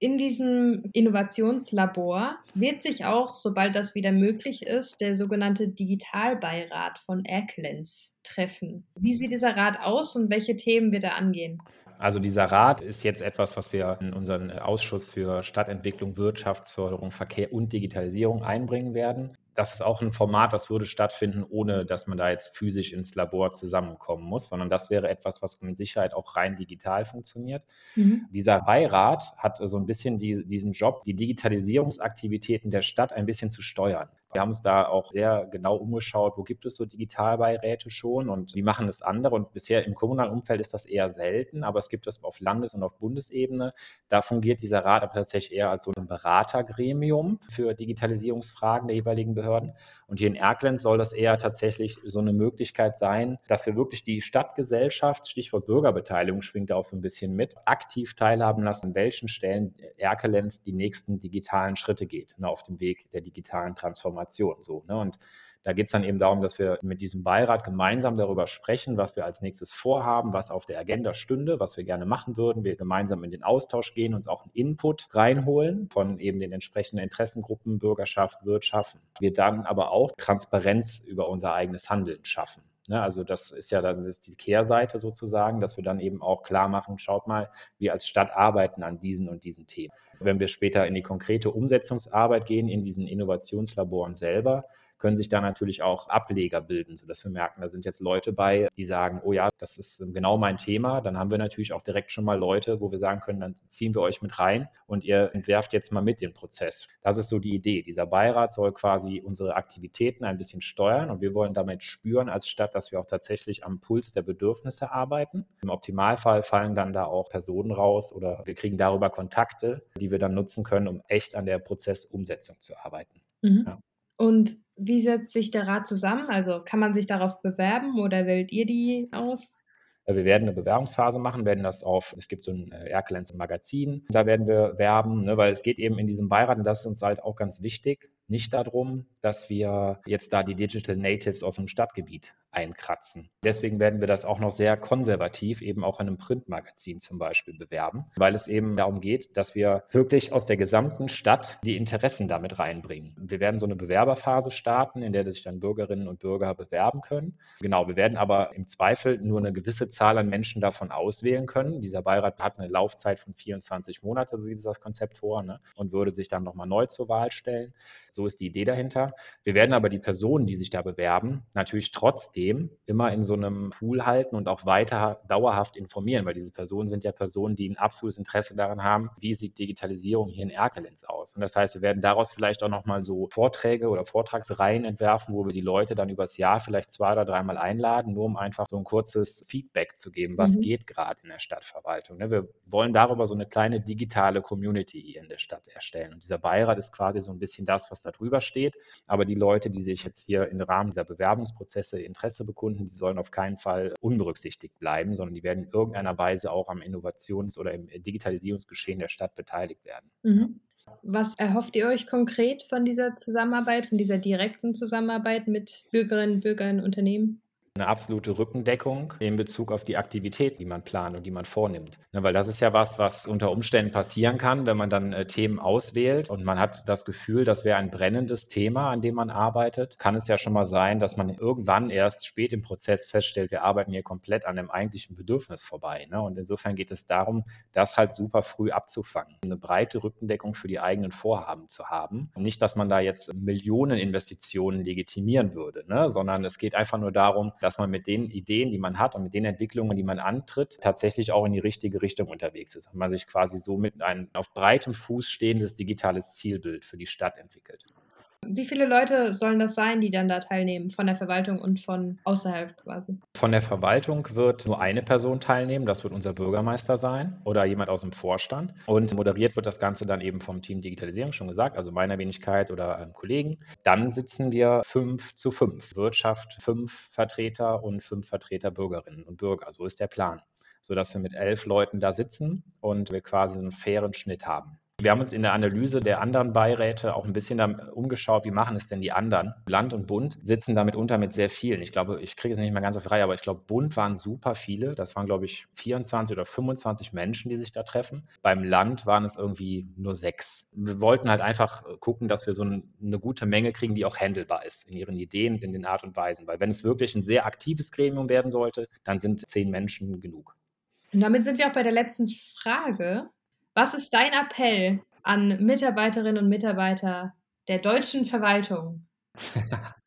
In diesem Innovationslabor wird sich auch, sobald das wieder möglich ist, der sogenannte Digitalbeirat von Erklens treffen. Wie sieht dieser Rat aus und welche Themen wird er angehen? also dieser Rat ist jetzt etwas, was wir in unseren Ausschuss für Stadtentwicklung, Wirtschaftsförderung, Verkehr und Digitalisierung einbringen werden das ist auch ein Format, das würde stattfinden, ohne dass man da jetzt physisch ins Labor zusammenkommen muss, sondern das wäre etwas, was mit Sicherheit auch rein digital funktioniert. Mhm. Dieser Beirat hat so ein bisschen die, diesen Job, die Digitalisierungsaktivitäten der Stadt ein bisschen zu steuern. Wir haben uns da auch sehr genau umgeschaut, wo gibt es so Digitalbeiräte schon und wie machen es andere. Und bisher im kommunalen Umfeld ist das eher selten, aber es gibt das auf Landes- und auf Bundesebene. Da fungiert dieser Rat aber tatsächlich eher als so ein Beratergremium für Digitalisierungsfragen der jeweiligen Behörden. Und hier in Erklenz soll das eher tatsächlich so eine Möglichkeit sein, dass wir wirklich die Stadtgesellschaft, Stichwort Bürgerbeteiligung schwingt da auch so ein bisschen mit, aktiv teilhaben lassen, an welchen Stellen Erkelenz die nächsten digitalen Schritte geht, ne, auf dem Weg der digitalen Transformation. Transformation. So, ne? Und da geht es dann eben darum, dass wir mit diesem Beirat gemeinsam darüber sprechen, was wir als nächstes vorhaben, was auf der Agenda stünde, was wir gerne machen würden. Wir gemeinsam in den Austausch gehen, uns auch einen Input reinholen von eben den entsprechenden Interessengruppen, Bürgerschaft, Wirtschaft. Wir dann aber auch Transparenz über unser eigenes Handeln schaffen. Ne, also das ist ja dann ist die Kehrseite sozusagen, dass wir dann eben auch klar machen, schaut mal, wir als Stadt arbeiten an diesen und diesen Themen. Wenn wir später in die konkrete Umsetzungsarbeit gehen, in diesen Innovationslaboren selber, können sich da natürlich auch Ableger bilden, sodass wir merken, da sind jetzt Leute bei, die sagen, oh ja, das ist genau mein Thema. Dann haben wir natürlich auch direkt schon mal Leute, wo wir sagen können, dann ziehen wir euch mit rein und ihr entwerft jetzt mal mit den Prozess. Das ist so die Idee. Dieser Beirat soll quasi unsere Aktivitäten ein bisschen steuern und wir wollen damit spüren als Stadt, dass wir auch tatsächlich am Puls der Bedürfnisse arbeiten. Im Optimalfall fallen dann da auch Personen raus oder wir kriegen darüber Kontakte, die wir dann nutzen können, um echt an der Prozessumsetzung zu arbeiten. Mhm. Ja. Und wie setzt sich der Rat zusammen? Also kann man sich darauf bewerben oder wählt ihr die aus? Wir werden eine Bewerbungsphase machen, werden das auf, es gibt so ein äh, Erkelenz Magazin, da werden wir werben, ne, weil es geht eben in diesem Beirat, und das ist uns halt auch ganz wichtig, nicht darum, dass wir jetzt da die Digital Natives aus dem Stadtgebiet einkratzen. Deswegen werden wir das auch noch sehr konservativ eben auch in einem Printmagazin zum Beispiel bewerben, weil es eben darum geht, dass wir wirklich aus der gesamten Stadt die Interessen damit reinbringen. Wir werden so eine Bewerberphase starten, in der sich dann Bürgerinnen und Bürger bewerben können. Genau, wir werden aber im Zweifel nur eine gewisse Zahl an Menschen davon auswählen können. Dieser Beirat hat eine Laufzeit von 24 Monaten, so sieht das Konzept vor, ne? und würde sich dann nochmal neu zur Wahl stellen. So ist die Idee dahinter. Wir werden aber die Personen, die sich da bewerben, natürlich trotzdem immer in so einem Pool halten und auch weiter dauerhaft informieren, weil diese Personen sind ja Personen, die ein absolutes Interesse daran haben, wie sieht Digitalisierung hier in Erkelenz aus. Und das heißt, wir werden daraus vielleicht auch nochmal so Vorträge oder Vortragsreihen entwerfen, wo wir die Leute dann übers Jahr vielleicht zwei oder dreimal einladen, nur um einfach so ein kurzes Feedback zu geben, was mhm. geht gerade in der Stadtverwaltung. Ne? Wir wollen darüber so eine kleine digitale Community hier in der Stadt erstellen. Und dieser Beirat ist quasi so ein bisschen das, was da drüber steht. Aber die Leute, die sich jetzt hier im Rahmen dieser Bewerbungsprozesse Interesse bekunden, die sollen auf keinen Fall unberücksichtigt bleiben, sondern die werden in irgendeiner Weise auch am Innovations- oder im Digitalisierungsgeschehen der Stadt beteiligt werden. Mhm. Was erhofft ihr euch konkret von dieser Zusammenarbeit, von dieser direkten Zusammenarbeit mit Bürgerinnen, Bürgern, Unternehmen? Eine absolute Rückendeckung in Bezug auf die Aktivität, die man plant und die man vornimmt. Ne, weil das ist ja was, was unter Umständen passieren kann, wenn man dann äh, Themen auswählt und man hat das Gefühl, das wäre ein brennendes Thema, an dem man arbeitet, kann es ja schon mal sein, dass man irgendwann erst spät im Prozess feststellt, wir arbeiten hier komplett an dem eigentlichen Bedürfnis vorbei. Ne? Und insofern geht es darum, das halt super früh abzufangen, eine breite Rückendeckung für die eigenen Vorhaben zu haben. Und nicht, dass man da jetzt Millionen Investitionen legitimieren würde, ne? sondern es geht einfach nur darum, dass man mit den Ideen, die man hat und mit den Entwicklungen, die man antritt, tatsächlich auch in die richtige Richtung unterwegs ist und man sich quasi so mit einem auf breitem Fuß stehendes digitales Zielbild für die Stadt entwickelt. Wie viele Leute sollen das sein, die dann da teilnehmen, von der Verwaltung und von außerhalb quasi? Von der Verwaltung wird nur eine Person teilnehmen, das wird unser Bürgermeister sein oder jemand aus dem Vorstand. Und moderiert wird das Ganze dann eben vom Team Digitalisierung, schon gesagt, also meiner Wenigkeit oder einem Kollegen. Dann sitzen wir fünf zu fünf. Wirtschaft fünf Vertreter und fünf Vertreter Bürgerinnen und Bürger. So ist der Plan. Sodass wir mit elf Leuten da sitzen und wir quasi einen fairen Schnitt haben. Wir haben uns in der Analyse der anderen Beiräte auch ein bisschen umgeschaut, wie machen es denn die anderen. Land und Bund sitzen damit unter mit sehr vielen. Ich glaube, ich kriege es nicht mehr ganz auf Reihe, aber ich glaube, Bund waren super viele. Das waren, glaube ich, 24 oder 25 Menschen, die sich da treffen. Beim Land waren es irgendwie nur sechs. Wir wollten halt einfach gucken, dass wir so eine gute Menge kriegen, die auch handelbar ist in ihren Ideen, in den Art und Weisen. Weil wenn es wirklich ein sehr aktives Gremium werden sollte, dann sind zehn Menschen genug. Und damit sind wir auch bei der letzten Frage. Was ist dein Appell an Mitarbeiterinnen und Mitarbeiter der deutschen Verwaltung?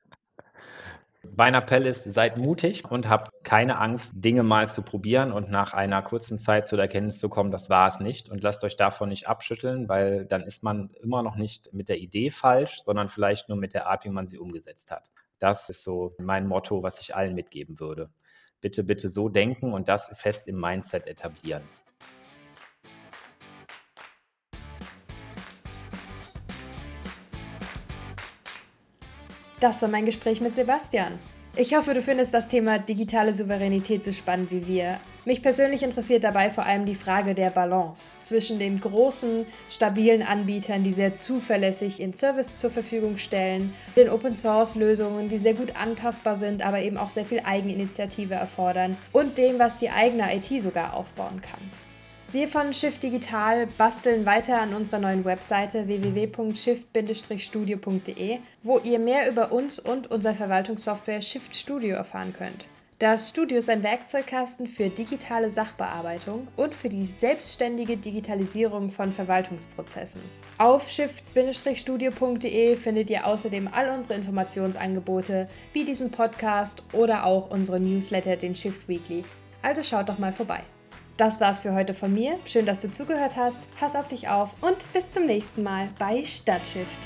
Mein Appell ist, seid mutig und habt keine Angst, Dinge mal zu probieren und nach einer kurzen Zeit zu der Erkenntnis zu kommen, das war es nicht. Und lasst euch davon nicht abschütteln, weil dann ist man immer noch nicht mit der Idee falsch, sondern vielleicht nur mit der Art, wie man sie umgesetzt hat. Das ist so mein Motto, was ich allen mitgeben würde. Bitte, bitte so denken und das fest im Mindset etablieren. Das war mein Gespräch mit Sebastian. Ich hoffe, du findest das Thema digitale Souveränität so spannend wie wir. Mich persönlich interessiert dabei vor allem die Frage der Balance zwischen den großen, stabilen Anbietern, die sehr zuverlässig ihren Service zur Verfügung stellen, den Open-Source-Lösungen, die sehr gut anpassbar sind, aber eben auch sehr viel Eigeninitiative erfordern und dem, was die eigene IT sogar aufbauen kann. Wir von Shift Digital basteln weiter an unserer neuen Webseite www.shift-studio.de, wo ihr mehr über uns und unser Verwaltungssoftware Shift Studio erfahren könnt. Das Studio ist ein Werkzeugkasten für digitale Sachbearbeitung und für die selbstständige Digitalisierung von Verwaltungsprozessen. Auf shift-studio.de findet ihr außerdem all unsere Informationsangebote, wie diesen Podcast oder auch unsere Newsletter, den Shift Weekly. Also schaut doch mal vorbei. Das war's für heute von mir. Schön, dass du zugehört hast. Pass auf dich auf und bis zum nächsten Mal bei Stadtshift.